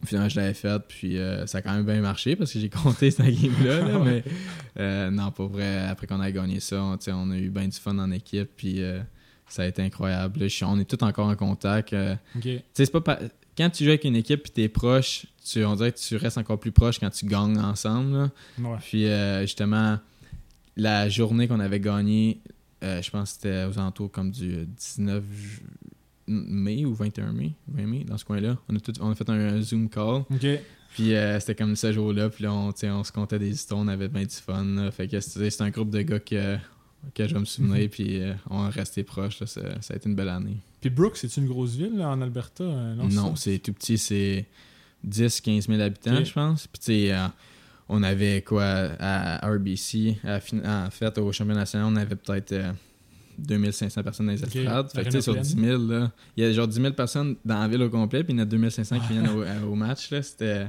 Finalement, je l'avais fait, puis euh, ça a quand même bien marché parce que j'ai compté cette game-là. là, mais non, pas vrai. Après qu'on a gagné ça, on, a eu bien du fun en équipe, puis ça a été incroyable. Là, on est tous encore en contact. Ok. tu sais, c'est pas pa- Quand tu joues avec une équipe et t'es proche, tu, on dirait que tu restes encore plus proche quand tu gagnes ensemble. là. Ouais. Puis euh, justement, la journée qu'on avait gagné, euh, je pense que c'était aux alentours comme du 19 ju- mai ou 21 mai, 20 mai, dans ce coin-là. On a, tout- on a fait un, un Zoom call. Puis euh, c'était comme ce jour-là. Puis là, on, on se comptait des histoires, on avait bien du fun. là. Fait que un groupe de gars que, que je vais me souvenir. Puis euh, on est resté proches. là. Ça, ça a été une belle année. Puis Brooks, c'est une grosse ville là, en Alberta euh, Non, Non, c'est tout petit, c'est 10-15 000 habitants, je pense. Puis tu sais, euh, on avait quoi à RBC, à en fait, au championnat national, on avait peut-être euh, 2500 personnes dans les estrades. Fait que tu sais, sur l'arène 10 000, là, il y a genre 10 000 personnes dans la ville au complet, puis il y en a 2500 qui viennent au, euh, au match. C'était,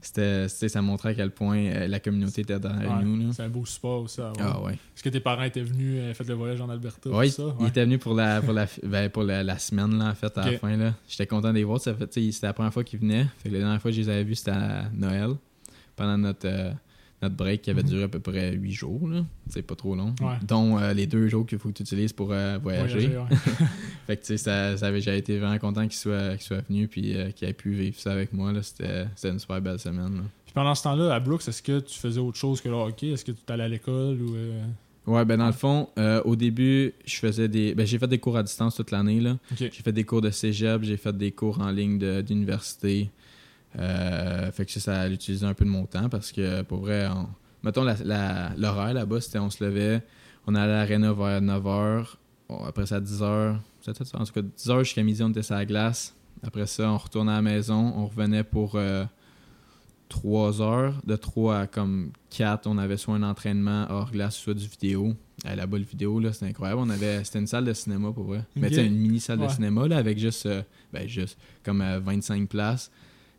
c'était, ça montrait à quel point euh, la communauté était derrière Ouais, nous. C'est un beau support aussi. Ah ouais. Est-ce que tes parents étaient venus euh, faire le voyage en Alberta Ouais, tout ça? il était venu pour la pour la ben, pour la, la semaine là en fait à la fin là. J'étais content de les voir, c'était la première fois qu'ils venaient. Fait que la dernière fois que je les avais vus c'était à Noël pendant notre euh, notre break qui avait Mhm. duré à peu près 8 jours c'est pas trop long. Ouais. Dont euh, les deux jours qu'il faut que tu utilises pour euh, voyager. Voyager, ouais. Fait que ça, ça avait- j'ai été vraiment content qu'ils soient qu'ils soient venus puis euh, qu'ils aient pu vivre ça avec moi c'était une super belle semaine. là. Puis pendant ce temps-là, à Brooks, est-ce que tu faisais autre chose que le hockey? Est-ce que tu allais à l'école ou. euh, Ouais, ben dans le fond, euh, au début, je faisais des. Ben, j'ai fait des cours à distance toute l'année. là. J'ai fait des cours de cégep, j'ai fait des cours en ligne de- d'université. Euh, fait que ça, ça a utilisé un peu de mon temps parce que pour vrai, on- mettons la- la- l'horaire là-bas, c'était on se levait, on allait à l'aréna vers 9h, après ça 10h, c'était ça, en tout cas 10h jusqu'à midi, on était sur la glace. Après ça, on retournait à la maison, on revenait pour 3 heures. De 3 à comme 4, on avait soit un entraînement hors glace, soit du vidéo. Euh, Là-bas, le vidéo, là, c'était incroyable. On avait, c'était une salle de cinéma pour vrai. Mais Ok. tu sais, une mini salle Ouais. de cinéma là, avec juste, euh, ben, juste comme euh, 25 places,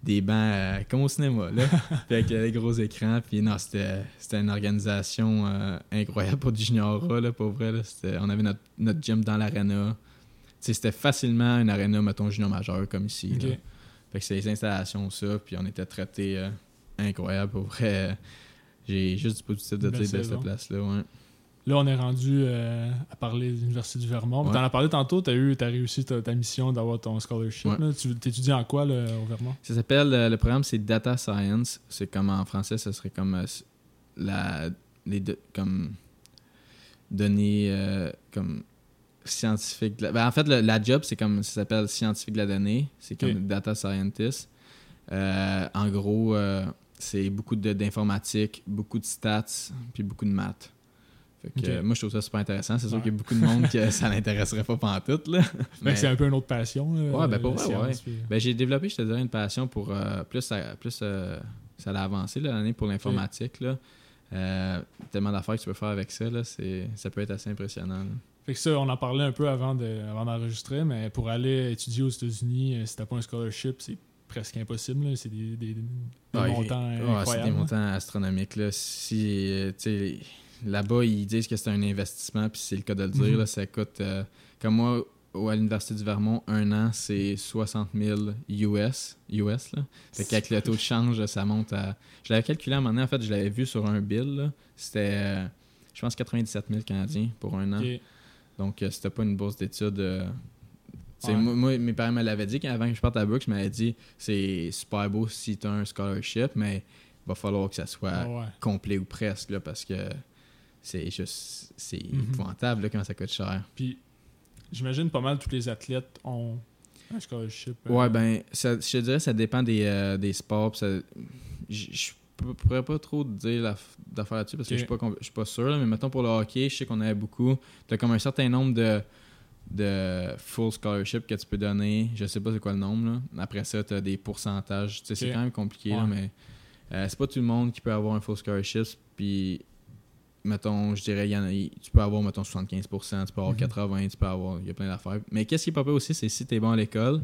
des bancs euh, comme au cinéma, là, puis avec euh, des gros écrans. Puis non, c'était, c'était une organisation euh, incroyable pour du junior A, là, pour vrai. Là. On avait notre, notre gym dans l'arena. C'était facilement une arena, mettons, junior majeur comme ici. Là. Fait que c'est les installations, ça, puis on était traités euh, incroyable. Pour vrai, j'ai juste du positif de de cette place-là. Ouais. Là, on est rendu euh, à parler de l'Université du Vermont. Ouais. Tu en as parlé tantôt, tu as, eu, as réussi ta, ta mission d'avoir ton scholarship. Ouais. là. Tu étudies en quoi là, au Vermont? Ça s'appelle, euh, le programme, c'est Data Science. C'est comme en français, ça serait comme euh, la, les comme données euh, comme scientifique. de la- ben, en fait, le- la job, c'est comme ça s'appelle scientifique de la donnée. C'est comme data scientist. En gros, c'est beaucoup d'informatique, beaucoup de stats, puis beaucoup de maths. Fait que, euh, moi, je trouve ça super intéressant. C'est sûr Ouais. qu'il y a beaucoup de monde que ça l'intéresserait pas pantoute, là. Mais- que c'est un peu une autre passion. là, Ouais, ben, pour la vrai, ouais. puis- Ben, j'ai développé, je te dirais, une passion pour euh, plus, ça, plus euh, ça a avancé l'année pour l'informatique. là. Euh, tellement d'affaires que tu peux faire avec ça, là, ça peut être assez impressionnant. là. Fait que ça, on en parlait un peu avant, de, avant d'enregistrer, mais pour aller étudier aux États-Unis, euh, si t'as pas un scholarship, c'est presque impossible. C'est des, des, montants c'est des montants astronomiques. Là. Si, euh, là-bas, ils disent que c'est un investissement, puis c'est le cas de le dire. Mhm. là, ça coûte, euh, comme moi, à l'Université du Vermont, un an, c'est 60 000 US. US là. Fait qu'avec le taux de change, ça monte à. Je l'avais calculé à un moment donné, en fait, je l'avais vu sur un bill. C'était, euh, je pense, 97 000 Canadiens pour un an. Donc, euh, c'était pas une bourse d'études. Ouais. moi, moi, mes parents me l'avaient dit qu'avant que je parte à Brooks, ils m'avaient dit c'est super beau si tu as un scholarship, mais il va falloir que ça soit Ah ouais. complet ou presque là, parce que c'est juste c'est Mhm. épouvantable là, comment ça coûte cher. Puis, j'imagine pas mal tous les athlètes ont un scholarship. euh, Ouais, ben, ça, je te dirais ça dépend des, euh, des sports. ça- Je pourrais pas trop dire la- d'affaires là-dessus parce que je suis pas, sûr. là, mais mettons pour le hockey, je sais qu'on avait beaucoup. Tu as comme un certain nombre de, de full scholarship que tu peux donner. Je sais pas c'est quoi le nombre. Là. Après ça, tu as des pourcentages. C'est quand même compliqué, là, mais euh, c'est pas tout le monde qui peut avoir un full scholarship. Puis, mettons, je dirais, y en a- tu peux avoir, mettons, 75%, tu peux avoir Mhm. 80%, tu peux avoir, il y a plein d'affaires. Mais qu'est-ce qui est pas pire aussi, c'est si tu es bon à l'école,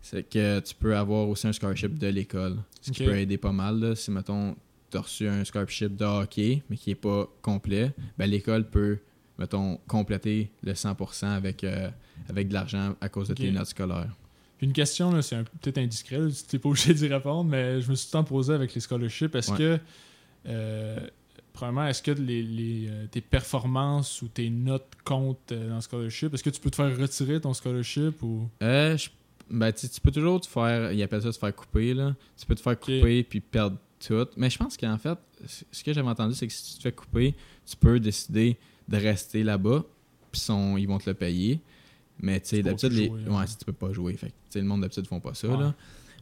c'est que tu peux avoir aussi un scholarship de l'école. Ce qui peut aider pas mal. Là. Si, mettons, tu as reçu un scholarship de hockey, mais qui est pas complet, ben, l'école peut, mettons, compléter le 100% avec, euh, avec de l'argent à cause de tes notes scolaires. Puis une question, c'est un- peut-être indiscret, tu n'es pas obligé d'y répondre, mais je me suis temps posé avec les scholarships. Est-ce Ouais. que, euh, premièrement, est-ce que les, les, euh, tes performances ou tes notes comptent euh, dans le scholarship? Est-ce que tu peux te faire retirer ton scholarship ou? Euh, je- ben, tu, tu peux toujours te faire, ils appellent ça se faire couper, là. Tu peux te faire couper puis perdre tout. Mais je pense qu'en fait, ce que j'avais entendu, c'est que si tu te fais couper, tu peux décider de rester là-bas, puis ils vont te le payer. Mais tu sais, d'habitude, les... jouer, hein. ouais, si tu peux pas jouer. Fait que, tu sais, le monde d'habitude font pas ça, Ouais. là.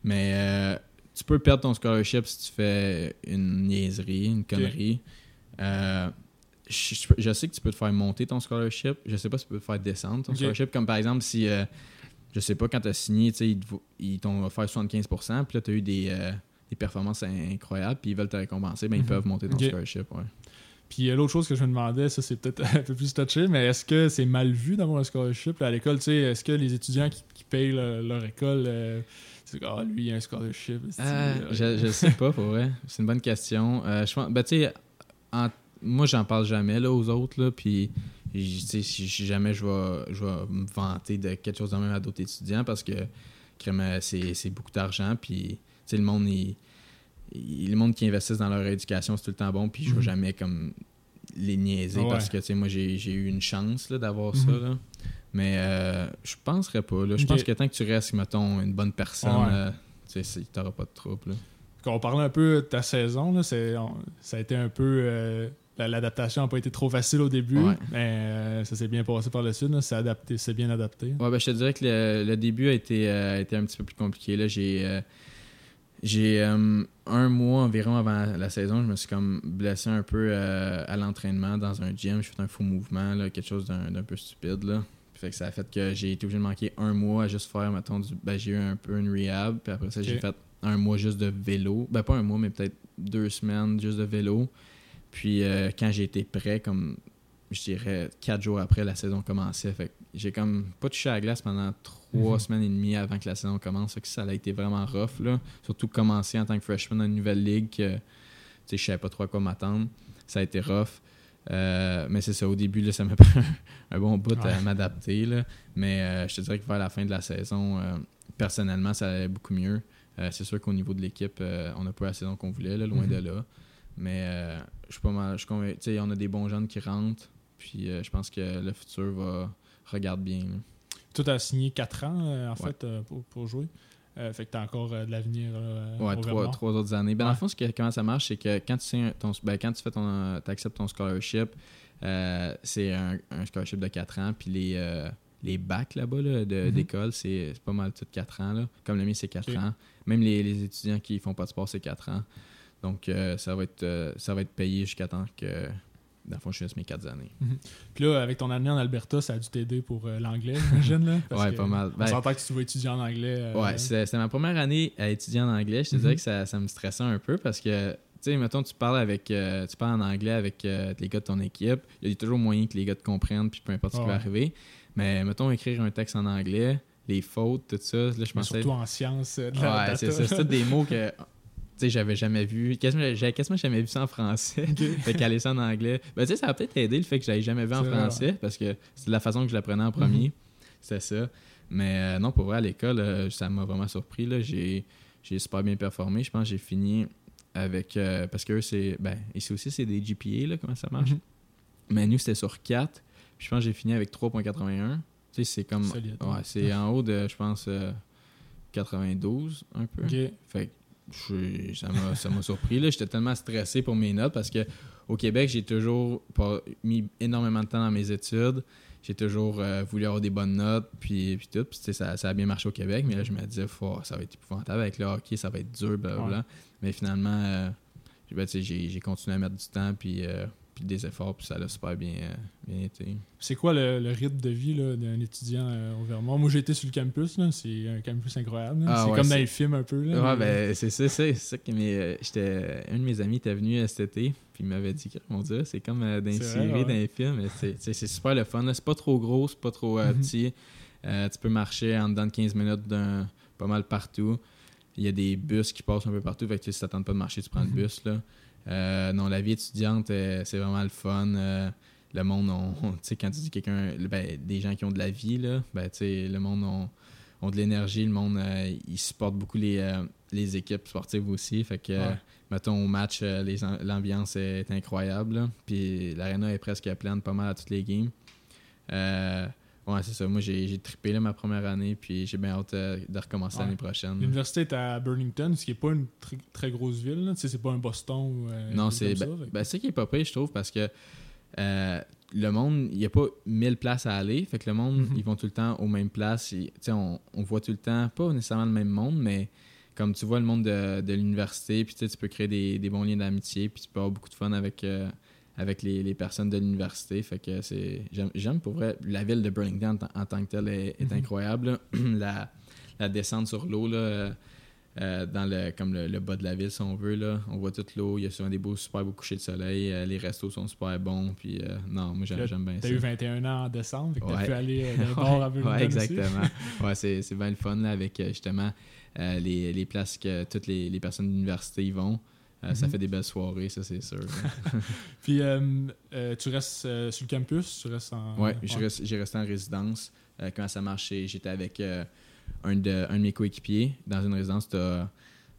Mais euh, tu peux perdre ton scholarship si tu fais une niaiserie, une connerie. Euh, je, sais que tu peux te faire monter ton scholarship. Je sais pas si tu peux te faire descendre ton scholarship. Comme par exemple, si, euh, je sais pas, quand tu as signé, ils, t'ont offert 75%, puis là, tu as eu des, euh, des performances incroyables, puis ils veulent te récompenser, ben, Mhm. ils peuvent monter ton scholarship. Ouais. Puis l'autre chose que je me demandais, ça c'est peut-être un peu plus touché, mais est-ce que c'est mal vu d'avoir un scholarship là, à l'école? Tu sais, est-ce que les étudiants qui, qui payent le- leur école, euh, c'est ah, lui, il a un scholarship. euh, je, je sais pas, pour vrai. C'est une bonne question. Euh, je pense, ben, tu sais, en- moi, j'en parle jamais là, aux autres, là, puis si, jamais je vais, je vais me vanter de quelque chose de même à d'autres étudiants parce que c'est beaucoup d'argent, puis le monde, il, il- le monde qui investissent dans leur éducation, c'est tout le temps bon, puis je vais Mhm. jamais comme les niaiser Ouais. parce que tu sais, moi, j'ai eu une chance d'avoir ça. Mhm. Là. Mais euh, je penserais pas. Je pense que tant que tu restes, mettons, une bonne personne, Ouais. euh, tu t'auras pas de trouble. On parlait un peu de ta saison, là, on- ça a été un peu. euh, la- l'adaptation n'a pas été trop facile au début, Ouais. mais euh, ça s'est bien passé par le sud. C'est, adapté, c'est bien adapté. Ouais, ben, je te dirais que le, le début a été, euh, a été un petit peu plus compliqué. Là. J'ai, j'ai un mois environ avant la saison, je me suis comme blessé un peu à l'entraînement dans un gym. J'ai fait un faux mouvement, là, quelque chose d'un, peu stupide. Là. Fait que ça a fait que j'ai été obligé de manquer un mois à juste faire, mettons, du, ben, j'ai eu un peu une rehab. Puis après ça, j'ai fait un mois juste de vélo. Ben, pas un mois, mais peut-être deux semaines juste de vélo. Puis euh, quand j'ai été prêt, comme je dirais quatre jours après la saison commençait, fait j'ai comme pas touché à la glace pendant trois Mhm. semaines et demie avant que la saison commence. Fait que ça a été vraiment rough, là. Surtout commencer en tant que freshman dans une nouvelle ligue, que je savais pas trop à quoi m'attendre. Ça a été rough. Euh, mais c'est ça, au début, là, ça m'a pris un bon bout à m'adapter. là. Mais euh, je te dirais que vers la fin de la saison, personnellement, ça allait beaucoup mieux. Euh, c'est sûr qu'au niveau de l'équipe, euh, on n'a pas la saison qu'on voulait, là, loin Mhm. de là. Mais euh, je suis pas mal. Je sais, on a des bons jeunes qui rentrent. Puis je pense que le futur va regarde bien. là. Tout a signé 4 ans, en Ouais. fait, pour, pour jouer. Euh, fait que t'as encore euh, de l'avenir. euh, Ouais, trois, trois autres années. Ben, Dans Ouais. le fond, ce que- comment ça marche, c'est que quand tu, signes ton, ben, quand tu fais ton, acceptes ton scholarship, c'est un, un scholarship de 4 ans. Puis les, les bacs là-bas là, Mhm. d'école, c'est pas mal tout 4 ans. Là. Comme le mien, c'est 4 Ok. ans. Même les, les étudiants qui font pas de sport, c'est 4 ans. Donc, euh, ça, va être, euh, ça va être payé jusqu'à temps que, dans le fond, je finisse mes quatre années. Puis là, avec ton année en Alberta, ça a dû t'aider pour euh, l'anglais, j'imagine, là? Parce ouais, que pas mal. On Ben, s'entend que tu vas étudier en anglais. Ouais, c'était ma première année à étudier en anglais. Je te Mhm. dirais que ça, ça me stressait un peu parce que, tu sais, mettons, tu parles avec, euh, tu parles en anglais avec euh, les gars de ton équipe. Il y a toujours moyen que les gars te comprennent, puis peu importe ce qui Ouais. va arriver. Mais, mettons, écrire un texte en anglais, les fautes, tout ça, là, je pensais. surtout en sciences euh, de la Ouais, c'est ça. C'est des mots que. Tu sais, j'avais jamais vu. J'avais quasiment jamais vu ça en français. fait qu'aller ça en anglais. Ben, tu sais, ça a peut-être aidé le fait que j'avais jamais vu en vrai, français parce que c'est la façon que je l'apprenais en premier. Mhm. C'était ça. Mais euh, non, pour vrai, à l'école, euh, ça m'a vraiment surpris. J'ai j'ai super bien performé. Je pense que j'ai fini avec. euh, parce que eux, c'est. Ben, ici aussi, c'est des GPA, là, comment ça marche? Mhm. Mais nous, c'était sur 4. Puis je pense que j'ai fini avec 3.81. Tu sais, c'est comme. Solide. Ouais, c'est en haut de, je pense, euh, 92, un peu. Fait que je ça m'a ça m'a surpris. là. J'étais tellement stressé pour mes notes parce que au Québec, j'ai toujours pas mis énormément de temps dans mes études. J'ai toujours euh, voulu avoir des bonnes notes, puis, puis tout. Puis, tu sais, ça, ça a bien marché au Québec, mais là, je me disais, ça va être épouvantable avec le hockey, ça va être dur, blablabla. Ouais. Mais finalement, euh, ben, tu sais, j'ai j'ai continué à mettre du temps, puis, euh, puis des efforts, puis ça a super bien, euh, bien été. C'est quoi le, le rythme de vie d'un étudiant euh, au Vermont? Moi, j'ai été sur le campus, c'est un campus incroyable. Ah c'est ouais, comme dans les films un peu. Là, Ouais, mais- ben, c'est ça, c'est ça que mes, euh, j'étais, un de mes amis était venu euh, cet été, puis il m'avait dit mon Dieu, c'est comme euh, dans les séries, ouais. dans les films, c'est, super le fun. C'est pas trop gros, c'est pas trop euh, Mhm. petit. Tu peux marcher en dedans de 15 minutes d'un, pas mal partout. Il y a des bus qui passent un peu partout, fait que si t'attends pas de marcher, tu prends Mhm. le bus. Là. Euh, non, la vie étudiante, euh, c'est vraiment le fun. Euh, le monde, on, on- tu sais, quand tu dis quelqu'un, ben, des gens qui ont de la vie, là, ben, tu sais, le monde ont, ont de l'énergie, le monde, euh, il supporte beaucoup les, euh, les équipes sportives aussi. Fait que, euh, mettons, au match, l'ambiance est incroyable. là. Puis l'aréna est presque pleine pas mal à toutes les games. Ouais, c'est ça. Moi, j'ai trippé là, ma première année, puis j'ai bien hâte euh, de recommencer Ouais. l'année prochaine. L'université est à Burlington, ce qui n'est pas une très, très grosse ville. Tu sais, c'est pas un Boston ou. euh, Non, c'est ben, ça, ben, c'est ça qui est pas pire, je trouve, parce que euh, le monde, il n'y a pas 1000 places à aller. Fait que le monde, Mhm. ils vont tout le temps aux mêmes places. Ils- tu sais, on, on voit tout le temps, pas nécessairement le même monde, mais comme tu vois le monde de, de l'université, puis tu peux créer des, des bons liens d'amitié, puis tu peux avoir beaucoup de fun avec, euh, avec les, les personnes de l'université. Fait que c'est. J'aime, pour vrai. La ville de Burlington en, en tant que telle est, est Mhm. incroyable. la, la descente sur l'eau, là. euh, dans le comme le, le bas de la ville si on veut là on voit toute l'eau il y a souvent des beaux super beaux couchers de soleil euh, les restos sont super bons puis euh, non moi j'aime, bien T'as ça eu 21 ans en décembre, fait que t'as Ouais. pu aller le bar à ouais, exactement ouais c'est, bien le fun là, avec justement les, les places que toutes les, les personnes de l'université y vont Euh, ça Mhm. fait des belles soirées ça c'est sûr Puis euh, euh, tu restes sur le campus, tu restes en. Ouais, reste- j'ai resté en résidence. Quand ça marchait, j'étais avec un, de, un de mes coéquipiers. Dans une résidence,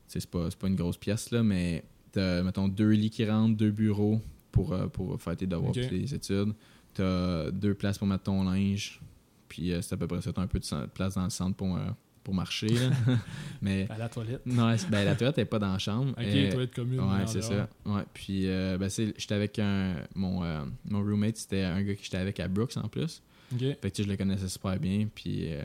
c'est pas, pas une grosse pièce, là, mais t'as, mettons, deux lits qui rentrent, deux bureaux pour, pour faire tes devoirs et les études. T'as deux places pour mettre ton linge. Puis c'est à peu près ça. T'as un peu de place dans le centre pour, pour marcher. là. mais À la toilette. non, ben, la toilette n'est pas dans la chambre. Ok, Euh, toilette commune. Ouais, c'est ça. Ouais, puis euh, ben, c'est- j'étais avec un mon, euh, mon roommate, c'était un gars que j'étais avec à Brooks en plus. Ok. Fait que je le connaissais super bien, puis euh,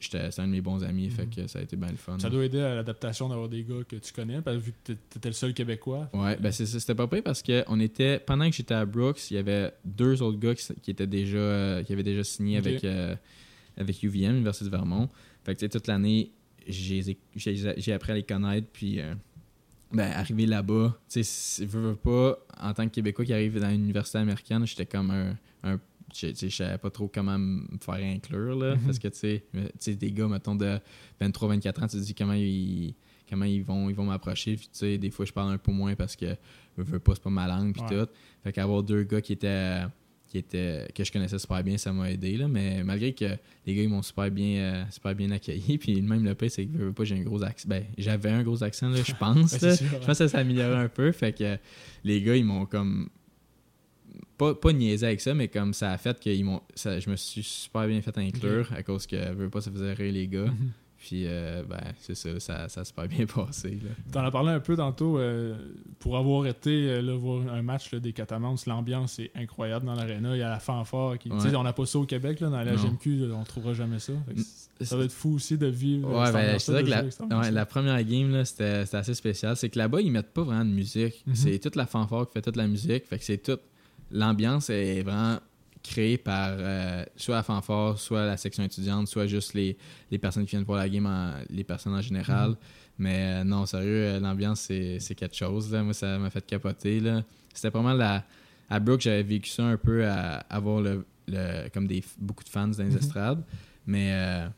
j'étais c'est un de mes bons amis, fait Mhm. que ça a été bien le fun. Ça doit aider à l'adaptation d'avoir des gars que tu connais, parce que vu que t'é- t'étais le seul Québécois. Ouais, ben c'est ça, c'était pas pire parce que on était pendant que j'étais à Brooks, il y avait deux autres gars qui, étaient déjà qui avaient déjà signé avec euh, avec UVM, l'Université de Vermont. Fait que toute l'année, j'ai appris à les connaître puis euh, ben arrivé là-bas, tu sais, veux, veux pas en tant que Québécois qui arrive dans une université américaine, j'étais comme un, un je savais pas trop comment me faire inclure là, Mhm. parce que tu sais, des gars mettons de 23 24 ans, tu te dis comment ils comment ils vont ils vont m'approcher, puis tu sais des fois je parle un peu moins parce que je veux pas c'est pas ma langue puis Ouais. tout. Fait qu'avoir deux gars qui étaient qui étaient que je connaissais super bien, ça m'a aidé là, mais malgré que les gars ils m'ont super bien euh, super bien accueilli, puis même le pire c'est que je veux pas j'ai un gros accent. Ben, j'avais un gros accent là, je pense. Je pense que ça s'est amélioré un peu, fait que les gars ils m'ont comme pas, pas niaisé avec ça, mais comme ça a fait que ils m'ont, je me suis super bien fait inclure à cause que, je veux pas, ça faisait rire les gars. Mhm. Puis, euh, ben, c'est ça, ça, ça s'est pas bien passé. Là. T'en as parlé un peu tantôt. euh, pour avoir été euh, là, voir un match là, des Catamounts, l'ambiance est incroyable dans l'aréna. Il y a la fanfare. Qui, tu Ouais. On n'a pas ça au Québec. Là, dans la Non. GMQ, on trouvera jamais ça. C- ça va être fou aussi de vivre. Ouais, ben, je dirais que la, ouais, première game, là, c'était assez spécial. C'est que là-bas, ils mettent pas vraiment de musique. Mhm. C'est toute la fanfare qui fait toute la musique. Fait que c'est tout. L'ambiance est vraiment créée par euh, soit la fanfare, soit la section étudiante, soit juste les, les personnes qui viennent voir la game, en- les personnes en général. Mhm. Mais euh, non, sérieux, euh, l'ambiance, c'est quelque chose. Là. Moi, ça m'a fait capoter. là. C'était vraiment la. À Brooke, j'avais vécu ça un peu à avoir le, le- comme des, beaucoup de fans dans les Mhm. estrades. Mais, euh,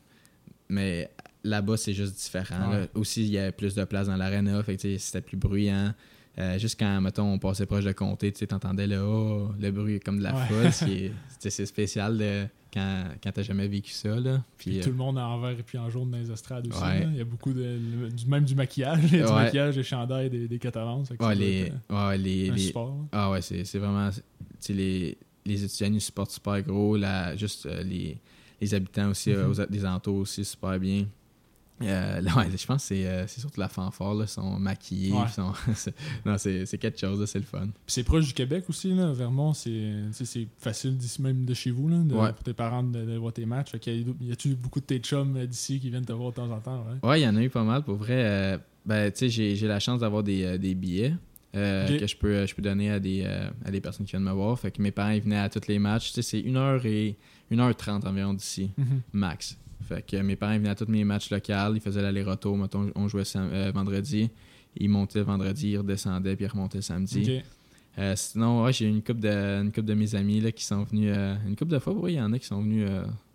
mais là-bas, c'est juste différent. là. Aussi, il y avait plus de place dans l'aréna. Fait c'était plus bruyant. Euh, juste quand, mettons, on passait proche de comté, tu sais, t'entendais le, oh, le bruit comme de la Ouais. foule. C'est spécial de- quand, quand t'as jamais vécu ça. Là. Puis, Puis euh, tout le monde en vert et puis en jaune dans les estrades aussi. Ouais. Il y a beaucoup de. du, même du maquillage. Il y a du Ouais. maquillage, des chandails, des, des Catalans. Ouais, les, euh, ouais, les, support. Ah ouais, c'est vraiment. Les, les étudiants ils supportent super gros. La, juste euh, les, les habitants aussi, euh, aux- des alentours aussi, super bien. Euh, là, ouais, je pense que c'est euh, c'est surtout la fanfare. Là, sont maquillés. Ouais. sont- non, c'est c'est quelque chose, là, c'est le fun. C'est proche du Québec aussi, là. Vermont, c'est facile d'ici même de chez vous, là, de- Ouais. pour tes parents de, de voir tes matchs. Fait y a-tu beaucoup de tes chums euh, d'ici qui viennent te voir de temps en temps, ouais? Il y en a eu pas mal. Pour vrai, euh, ben, tu sais, j'ai j'ai la chance d'avoir des, des billets. que je peux, je peux donner à des, à des personnes qui viennent me voir. Fait que mes parents ils venaient à tous les matchs. C'est 1h et 1h30 environ d'ici. Mhm. max. Fait que mes parents venaient à tous mes matchs locaux, ils faisaient l'aller-retour, mettons, on jouait euh, vendredi, ils montaient le vendredi, ils redescendaient, puis ils remontaient le samedi. Euh, sinon, ouais, j'ai une couple de une couple de mes amis là, qui sont venus euh, une couple de fois, oui, il y en a qui sont venus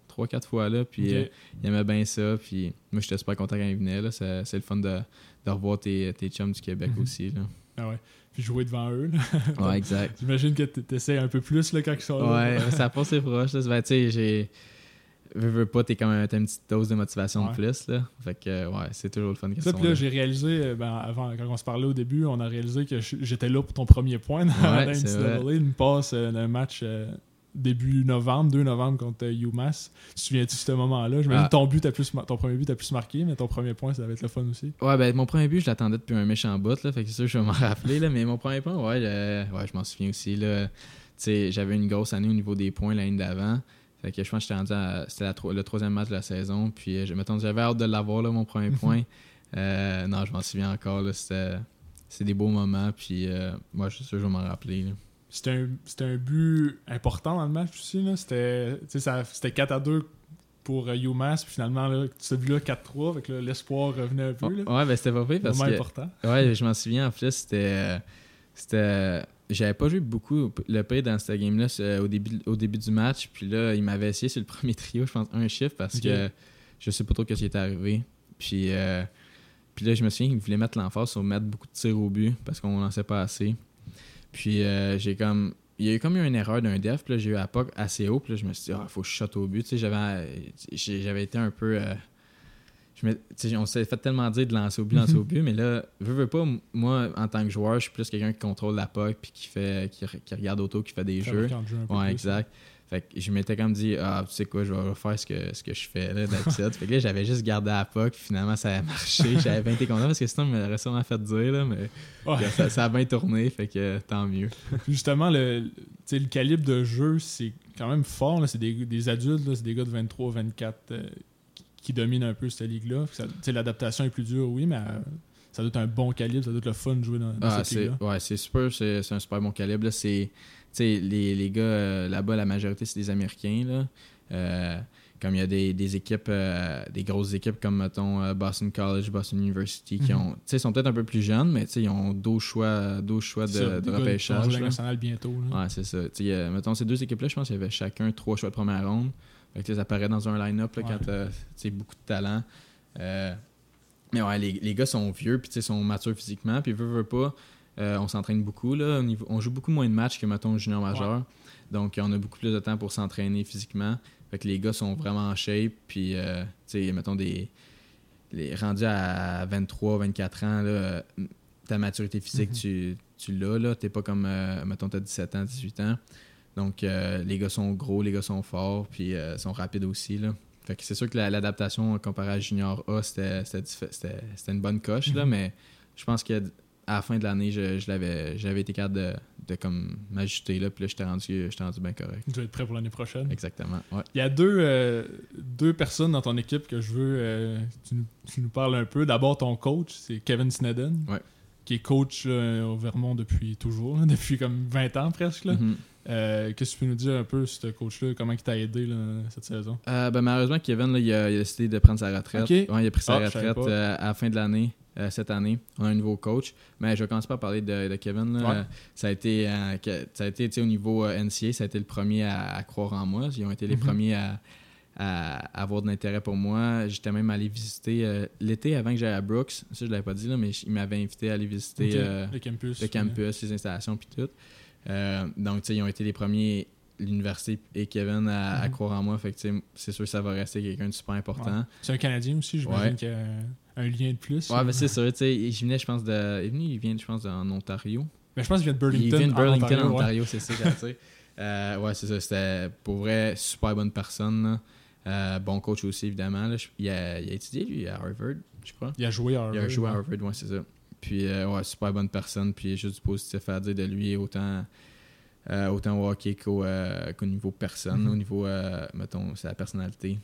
trois, quatre fois là, puis ils aimaient bien ça, puis moi j'étais super content quand ils venaient là, c'est c'est le fun de, de revoir tes, tes chums du Québec Mhm. aussi là. Ah ouais. Puis jouer devant eux. là. Ouais, exact. J'imagine que t- t'essaies un peu plus là, quand ils sont là. Ouais, ça passe c'est proche. Là. Ben, tu sais, j'ai. Veux, veux pas, t'es un- t'as une petite dose de motivation Ouais. de plus, là. Fait que, euh, ouais, c'est toujours le fun Ça, puis là, là. j'ai réalisé, euh, ben, avant, quand on se parlait au début, on a réalisé que je- j'étais là pour ton premier point dans Ouais, la c'est NCAA. Une passe euh, d'un match euh, début novembre, 2 novembre contre UMass. Tu te souviens-tu de ce moment-là? J'imagine Ah. que ton, but t'a plus, mar- ton premier but t'a plus marqué, mais ton premier point, ça va être le fun aussi. Ouais, ben, mon premier but, je l'attendais depuis un méchant bout, là. Fait que c'est sûr, je vais m'en rappeler, là. Mais mon premier point, ouais, ouais je m'en souviens aussi, là. Tu sais, j'avais une grosse année au niveau des points l'année d'avant. Fait que je pense que j'étais rendu à. C'était le troisième match de la saison. Puis, euh, je, mettons, j'avais hâte de l'avoir, là, mon premier point. Euh, non, je m'en souviens encore, là. C'était. C'est des beaux moments, puis euh, moi, je suis sûr que je vais m'en rappeler. C'était un, c'était un but important dans le match aussi. là. C'était, tu sais, ça- c'était 4 à 2 pour UMass. Puis finalement, là, ce but-là, 4-3. Fait que l'espoir revenait un peu. Là. Ouais, ben c'était pas pire parce que. important. Ouais, je m'en souviens. En plus, c'était. C'était. J'avais pas joué beaucoup le pire dans cette game-là au début, au début du match. Puis là, il m'avait essayé sur le premier trio, je pense, un chiffre parce que je sais pas trop ce qui était arrivé. Puis, euh, puis là, je me souviens qu'il voulait mettre l'emphase sur mettre beaucoup de tirs au but parce qu'on n'en sait pas assez. Puis euh, j'ai comme. Il y a eu comme eu une erreur d'un def, puis là, j'ai eu à POC assez haut, puis là, je me suis dit, ah, faut que je shot au but. Tu sais, j'avais, j'avais été un peu. euh, je me- on s'est fait tellement dire de lancer au but, lancer au but, mais là, veux, veux pas, moi, en tant que joueur, je suis plus quelqu'un qui contrôle la POC, puis qui, fait, qui, re- qui regarde autour, qui fait des jeux. Jeu Ouais, plus. exact. Fait que je m'étais comme dit, ah, tu sais quoi, je vais faire ce que, ce que je fais là, d'habitude. fait que là, j'avais juste gardé la POC, puis finalement, ça a marché. J'avais bien été content parce que sinon, il m'aurait sûrement fait dire, là, mais Ouais. ça, ça a bien tourné, fait que tant mieux. Justement, le, le calibre de jeu, c'est quand même fort. là. C'est des, des adultes, là, c'est des gars de 23, 24 euh, qui, dominent un peu cette ligue-là. L'adaptation est plus dure, oui, mais euh, ça doit être un bon calibre, ça doit être le fun de jouer dans, dans Ah, cette ligue-là. ouais, c'est super, c'est c'est un super bon calibre. là. Les, les gars euh, là-bas, la majorité, c'est des Américains. Là. Euh, comme il y a des, des équipes, euh, des grosses équipes comme, mettons, Boston College, Boston University, qui Mhm. ont, tu sais, sont peut-être un peu plus jeunes, mais tu sais, ils ont 12 choix, 12 choix de, Ça, de repêchage. là. nationale bientôt. là. Ouais, c'est ça. Mettons, ces deux équipes-là, je pense qu'il y avait chacun trois choix de première ronde. Fait que, tu ça paraît dans un line-up Ouais. quand t'as tu sais, beaucoup de talent. Euh, mais ouais, les, les gars sont vieux, puis tu sont matures physiquement, puis veut, veut pas. euh, on s'entraîne beaucoup. Là, on joue beaucoup moins de matchs que, mettons, junior majeur. Donc, on a beaucoup plus de temps pour s'entraîner physiquement. Fait que les gars sont vraiment en shape. Puis, euh, tu sais, mettons, des, les, rendus à 23, 24 ans, là, euh, ta maturité physique, Mhm. tu, tu l'as. Là. T'es pas comme, euh, mettons, t'as 17 ans, 18 ans. Donc, euh, les gars sont gros, les gars sont forts, puis euh, sont rapides aussi. Là. fait que c'est sûr que la- l'adaptation comparée à Junior A, c'était une bonne coche, là, Mhm. mais je pense que à la fin de l'année, je, je l'avais j'avais été capable de, de comme m'ajuster là, puis là, j'étais rendu, rendu bien correct. Tu vas être prêt pour l'année prochaine. Exactement. Ouais. Il y a deux, euh, deux personnes dans ton équipe que je veux euh, que tu, nous, tu nous parles un peu. D'abord, ton coach, c'est Kevin Snedden, Ouais. qui est coach au Vermont depuis toujours, là, depuis comme 20 ans presque. là. Mhm. Euh, Qu'est-ce que tu peux nous dire un peu ce coach-là, comment il t'a aidé là, cette saison? Euh, ben, malheureusement, Kevin, là, il, a, il a décidé de prendre sa retraite. Ouais, il a pris sa Ah, retraite euh, à la fin de l'année, cette année. On a un nouveau coach. Mais je vais commencer par parler de, de Kevin. là. Ouais. Ça a été, ça a été au niveau NCA, ça a été le premier à, à croire en moi. Ils ont été les Mhm. premiers à, à avoir de l'intérêt pour moi. J'étais même allé visiter euh, l'été avant que j'aille à Brooks. Ça, je ne l'avais pas dit, là, mais il m'avait invité à aller visiter. Euh, le campus. le campus, les installations, puis tout. Euh, donc, ils ont été les premiers, l'université et Kevin, à, à Mhm. croire en moi. Fait que, c'est sûr que ça va rester quelqu'un de super important. Ouais. C'est un Canadien aussi, j'imagine Ouais. qu'il y a un, lien de plus. Ouais, mais c'est sûr, tu sais, il venait, je pense, de. Il est venu, il vient, je pense, en Ontario. Mais je pense qu'il vient de Burlington. il vient de en Burlington, Ontario, en ouais. C'est ça, tu sais. Euh, ouais, c'est ça. C'était pour vrai super bonne personne. là. Euh, bon coach aussi, évidemment. là. Il, a, il a étudié, lui, à Harvard, je crois. Il a joué à Harvard. Il a joué à ouais. Harvard, ouais, c'est ça. Puis, euh, ouais, super bonne personne. Puis, juste du positif à dire de lui, autant, euh, autant au hockey qu'au euh, niveau personne, Mhm. au niveau, mettons, sa personnalité.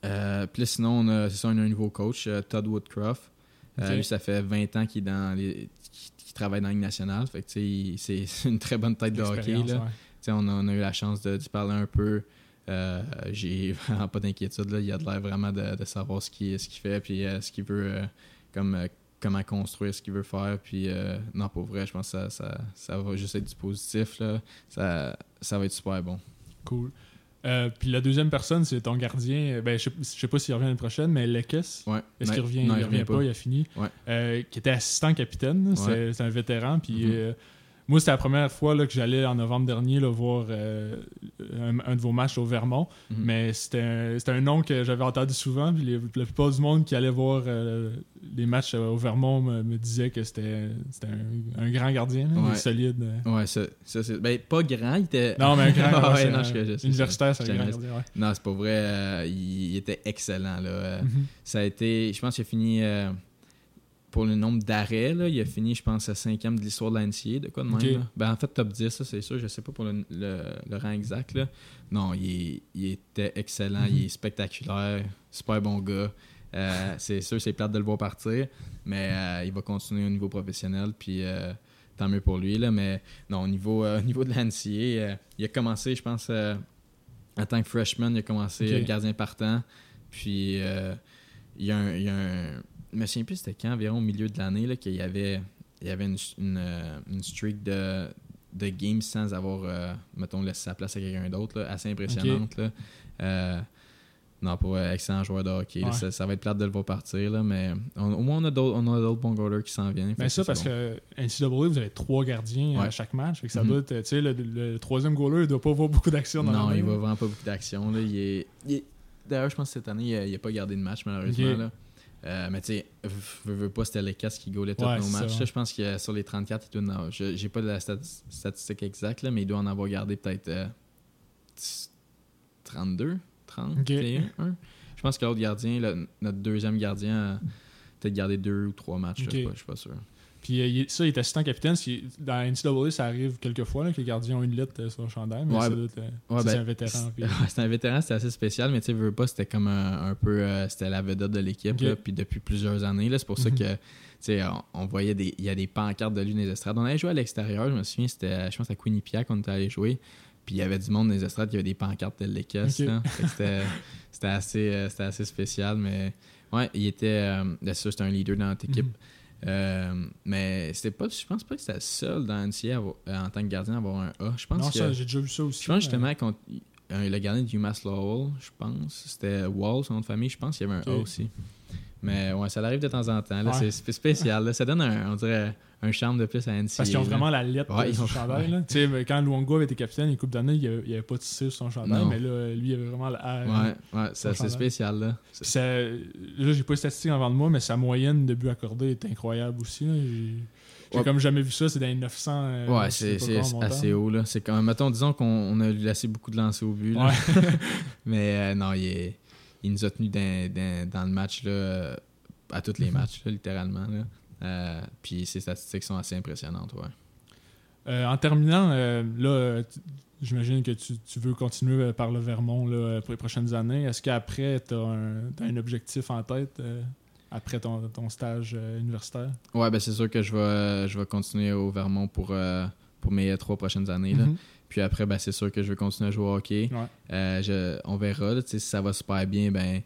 Puis là, sinon, on a, ça, on a un nouveau coach, Todd Woodcroft. Lui, ça fait 20 ans qu'il est dans les, qu'il- qu'il travaille dans la Ligue nationale. Fait que, c'est une très bonne tête de hockey. Là. ouais. Tu sais, on, a, on a eu la chance de, d'y parler un peu. Euh, j'ai vraiment pas d'inquiétude. Il a de l'air vraiment de, de savoir ce qu'il, ce fait puis euh, ce qu'il veut, euh, comme, comment construire ce qu'il veut faire. Puis euh, non, pour vrai, je pense que ça, ça, ça va juste être du positif. Là. Ça, ça va être super bon. Cool. Euh, puis la deuxième personne, c'est ton gardien. Ben, je sais, je sais pas s'il revient l'année prochaine, mais Lekes. Ouais. Est-ce qu'il revient? Non, Il revient pas, il a fini. Ouais. Euh, qui était assistant capitaine. C'est Ouais. un vétéran. Puis Mhm. euh, moi, c'était la première fois là, que j'allais en novembre dernier là, voir euh, un, un de vos matchs au Vermont. Mhm. Mais c'était un, un nom que j'avais entendu souvent. Puis les- la plupart du monde qui allait voir euh, les matchs au Vermont me, me disait que c'était un, un grand gardien, là, Ouais. solide. euh. Ouais, ça, ça c'est. Ben, pas grand, il était. Non, mais un grand Ouais, gardien. ouais, non, je- Universitaire, c'est un grand gardien. ouais. Non, c'est pas vrai. euh, il, il était excellent. Là. Euh, Mhm. Ça a été. Je pense qu'il a fini. Pour le nombre d'arrêts, il a fini, je pense, à cinquième de l'histoire de l'NCA, de quoi de même. Ben, en fait, top 10, ça, c'est sûr. Je sais pas pour le, le- le rang exact. Là. Non, il, est- il était excellent. Mhm. Il est spectaculaire. Super bon gars. Euh, c'est sûr, c'est plate de le voir partir, mais euh, il va continuer au niveau professionnel. Puis euh, tant mieux pour lui. Là, mais non, au niveau, au niveau de euh, il a commencé, je pense, euh, en tant que freshman, il a commencé gardien partant. Puis il y a un. il y a un- je me souviens plus c'était quand, environ au milieu de l'année, là, qu'il y avait, il y avait une, une, euh, une streak de, de games sans avoir, euh, mettons, laissé sa place à quelqu'un d'autre, assez impressionnante. Là. Euh, non, pour excellent joueur de hockey. là. Ça, ça va être plate de le voir partir, là, mais on- au moins on a d'autres on a d'autres bons goalers qui s'en viennent. Mais Ben, ça, parce bon. que NCAA, vous avez trois gardiens à chaque match. Fait que ça Mhm. doit être, tu sais, le, le troisième goaler, il doit pas avoir beaucoup d'action dans Non, la il va vraiment pas beaucoup d'action. là. Il est- il est- D'ailleurs, je pense que cette année, il n'a pas gardé de match, malheureusement. Là. Euh, mais tu sais, veux, veux pas, c'était les casques qui goalaient tous Ouais, nos matchs. ça. Je pense que sur les 34, il doit en avoir- je- J'ai pas de la stati- statistique exacte, là, mais il doit en avoir gardé peut-être euh, 32, 30, Ok. 31. Je pense que l'autre gardien, le- notre deuxième gardien, a peut-être gardé deux ou trois matchs. là, Ok. Je suis pas- je suis pas sûr. Puis euh, il ça, il est assistant capitaine. c'est- Dans la NCAA, ça arrive quelques fois là, que les gardiens ont une lettre euh, sur le chandail. Mais Ouais, c'est ben, un vétéran. puis- C'était un vétéran, c'était assez spécial, mais tu sais, veux pas, c'était comme un, un peu. euh, c'était la vedette de l'équipe, puis depuis plusieurs années. C'est pour ça Mhm. que, on, on voyait des. Il y a des pancartes de lui dans les estrades. On allait jouer à l'extérieur, je me souviens, c'était, je pense, à Quinnipiac qu'on était allé jouer. Puis il y avait du monde dans les estrades qui avait des pancartes de l'équipe. Ok. C'était, assez, euh, c'était assez spécial, mais ouais, il était. Euh, c'était un leader dans notre équipe. Mhm. Euh, mais c'était pas, je pense pas que c'était le seul dans NCA euh, en tant que gardien à avoir un A. Je pense non, que. ça, j'ai déjà vu ça aussi. Je pense justement euh, le gardien de UMass Lowell, je pense. C'était Wall, son nom de famille. Je pense qu'il y avait un A Ok. aussi. Mais ouais, ça arrive de temps en temps. Ouais. C'est sp- spécial. là. Ça donne un, on dirait, un charme de plus à NCA. Parce qu'ils ont vraiment la lettre Ouais, sur le chandail. là. Quand Luongo avait été capitaine, une coupe d'années, il n'y avait, pas de sur son chandail. Non. Mais là, lui, il avait vraiment la. euh, Ouais, ouais, c'est spécial. Là. Ça- là, j'ai pas les statistiques en avant de moi, mais sa moyenne de buts accordés est incroyable aussi. J'ai Ouais. comme jamais vu ça, c'est dans les 900. euh, Ouais, c'est assez haut. là. C'est comme, mettons, disons qu'on on a laissé beaucoup de lancers au but. là. Ouais. Mais euh, non, il est, il nous a tenus dans, dans- dans le match, là, à tous les matchs, là, littéralement. Là. Euh, puis ses statistiques sont assez impressionnantes, ouais. Euh, en terminant, euh, là, j'imagine que tu, tu veux continuer par le Vermont là, pour les prochaines années. Est-ce qu'après, tu as un, objectif en tête après ton, ton stage universitaire? Ouais, ben c'est sûr que je vais, je vais continuer au Vermont pour, pour mes trois prochaines années. Là. Mhm. Puis après, ben, c'est sûr que je vais continuer à jouer au hockey. Ouais. Euh, je- on verra. là, si ça va super bien, ben,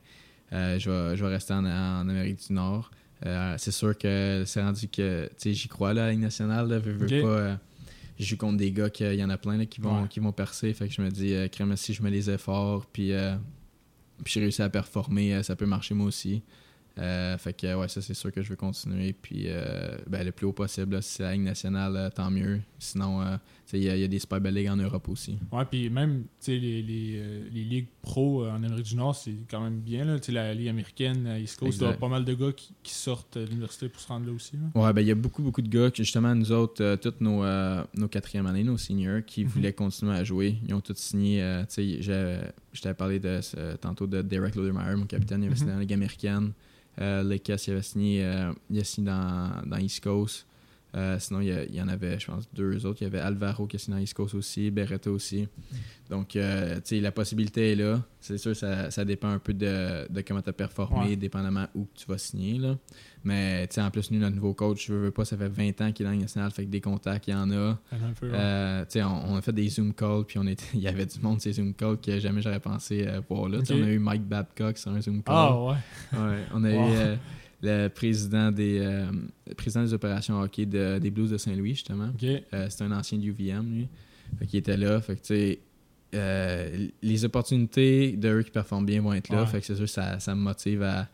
euh, je, vais, je vais rester en, en Amérique du Nord. Euh, c'est sûr que c'est rendu que j'y crois là, à la Ligue nationale. Là, veux, veux Ok. pas, je joue contre des gars qu'il y en a plein là, qui, vont, Ouais. qui vont percer. Fait que je me dis, crème, si je mets les efforts, puis, puis j'ai réussi à performer, ça peut marcher moi aussi. Euh, fait que ouais, ça c'est sûr que je veux continuer. Puis euh, ben, le plus haut possible, là, si c'est la Ligue nationale, euh, tant mieux. Sinon, euh, il y, a- il y a des super belles ligues en Europe aussi. Ouais, puis même, les, les, les ligues pro en Amérique du Nord, c'est quand même bien, là. La Ligue américaine, East Coast, il y a pas mal de gars qui, qui sortent de l'université pour se rendre là aussi, là. Ouais, ben il y a beaucoup, beaucoup de gars que justement, nous autres, toutes nos, nos quatrième années, nos seniors, qui Mhm. voulaient continuer à jouer. Ils ont tous signé. je t'avais parlé de, tantôt de Derek Lodemeyer, mon capitaine, il avait signé Mhm. dans la Ligue américaine. Euh, Lakes, il avait signé, euh, il a signé dans, dans East Coast. Euh, sinon, il y, en avait, je pense, deux autres. Il y avait Alvaro qui a signé dans East Coast aussi, Beretta aussi. Donc, euh, tu sais, la possibilité est là. C'est sûr, ça, ça dépend un peu de, de comment tu as performé, Ouais. dépendamment où tu vas signer. Là. Mais, tu sais, en plus, nous, notre nouveau coach, je veux, veux pas, ça fait 20 ans qu'il est dans nationale, fait que des contacts, il y en a. Un peu, ouais. Euh, tu sais, on, on a fait des Zoom calls, puis on était, il y avait du monde, ces Zoom calls, que jamais j'aurais pensé euh, voir là. Tu sais, Ok. On a eu Mike Babcock sur un Zoom call. ah, ouais. Ouais, on a Wow. eu le président des, euh, président des opérations hockey de- des Blues de Saint-Louis, justement. Euh, c'est un ancien de UVM, lui. Fait qu'il était là. Fait que, euh, les opportunités de eux qui performent bien vont être là. Ouais. Fait que c'est sûr, ça, ça me motive à,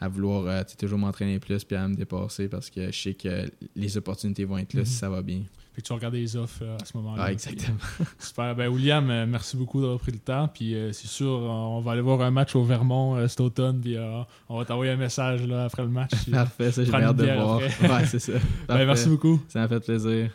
à vouloir toujours m'entraîner plus puis à me dépasser parce que je sais que les opportunités vont être là Mhm. si ça va bien. Fait que tu vas regarder les offres euh, à ce moment-là? Ah, exactement. Super. Ben, William, euh, merci beaucoup d'avoir pris le temps. Puis euh, c'est sûr, on va aller voir un match au Vermont euh, cet automne. Puis euh, on va t'envoyer un message là, après le match. Parfait, ça, j'ai hâte de voir. après. Ouais, c'est ça. ben, merci beaucoup. Ça m'a fait plaisir.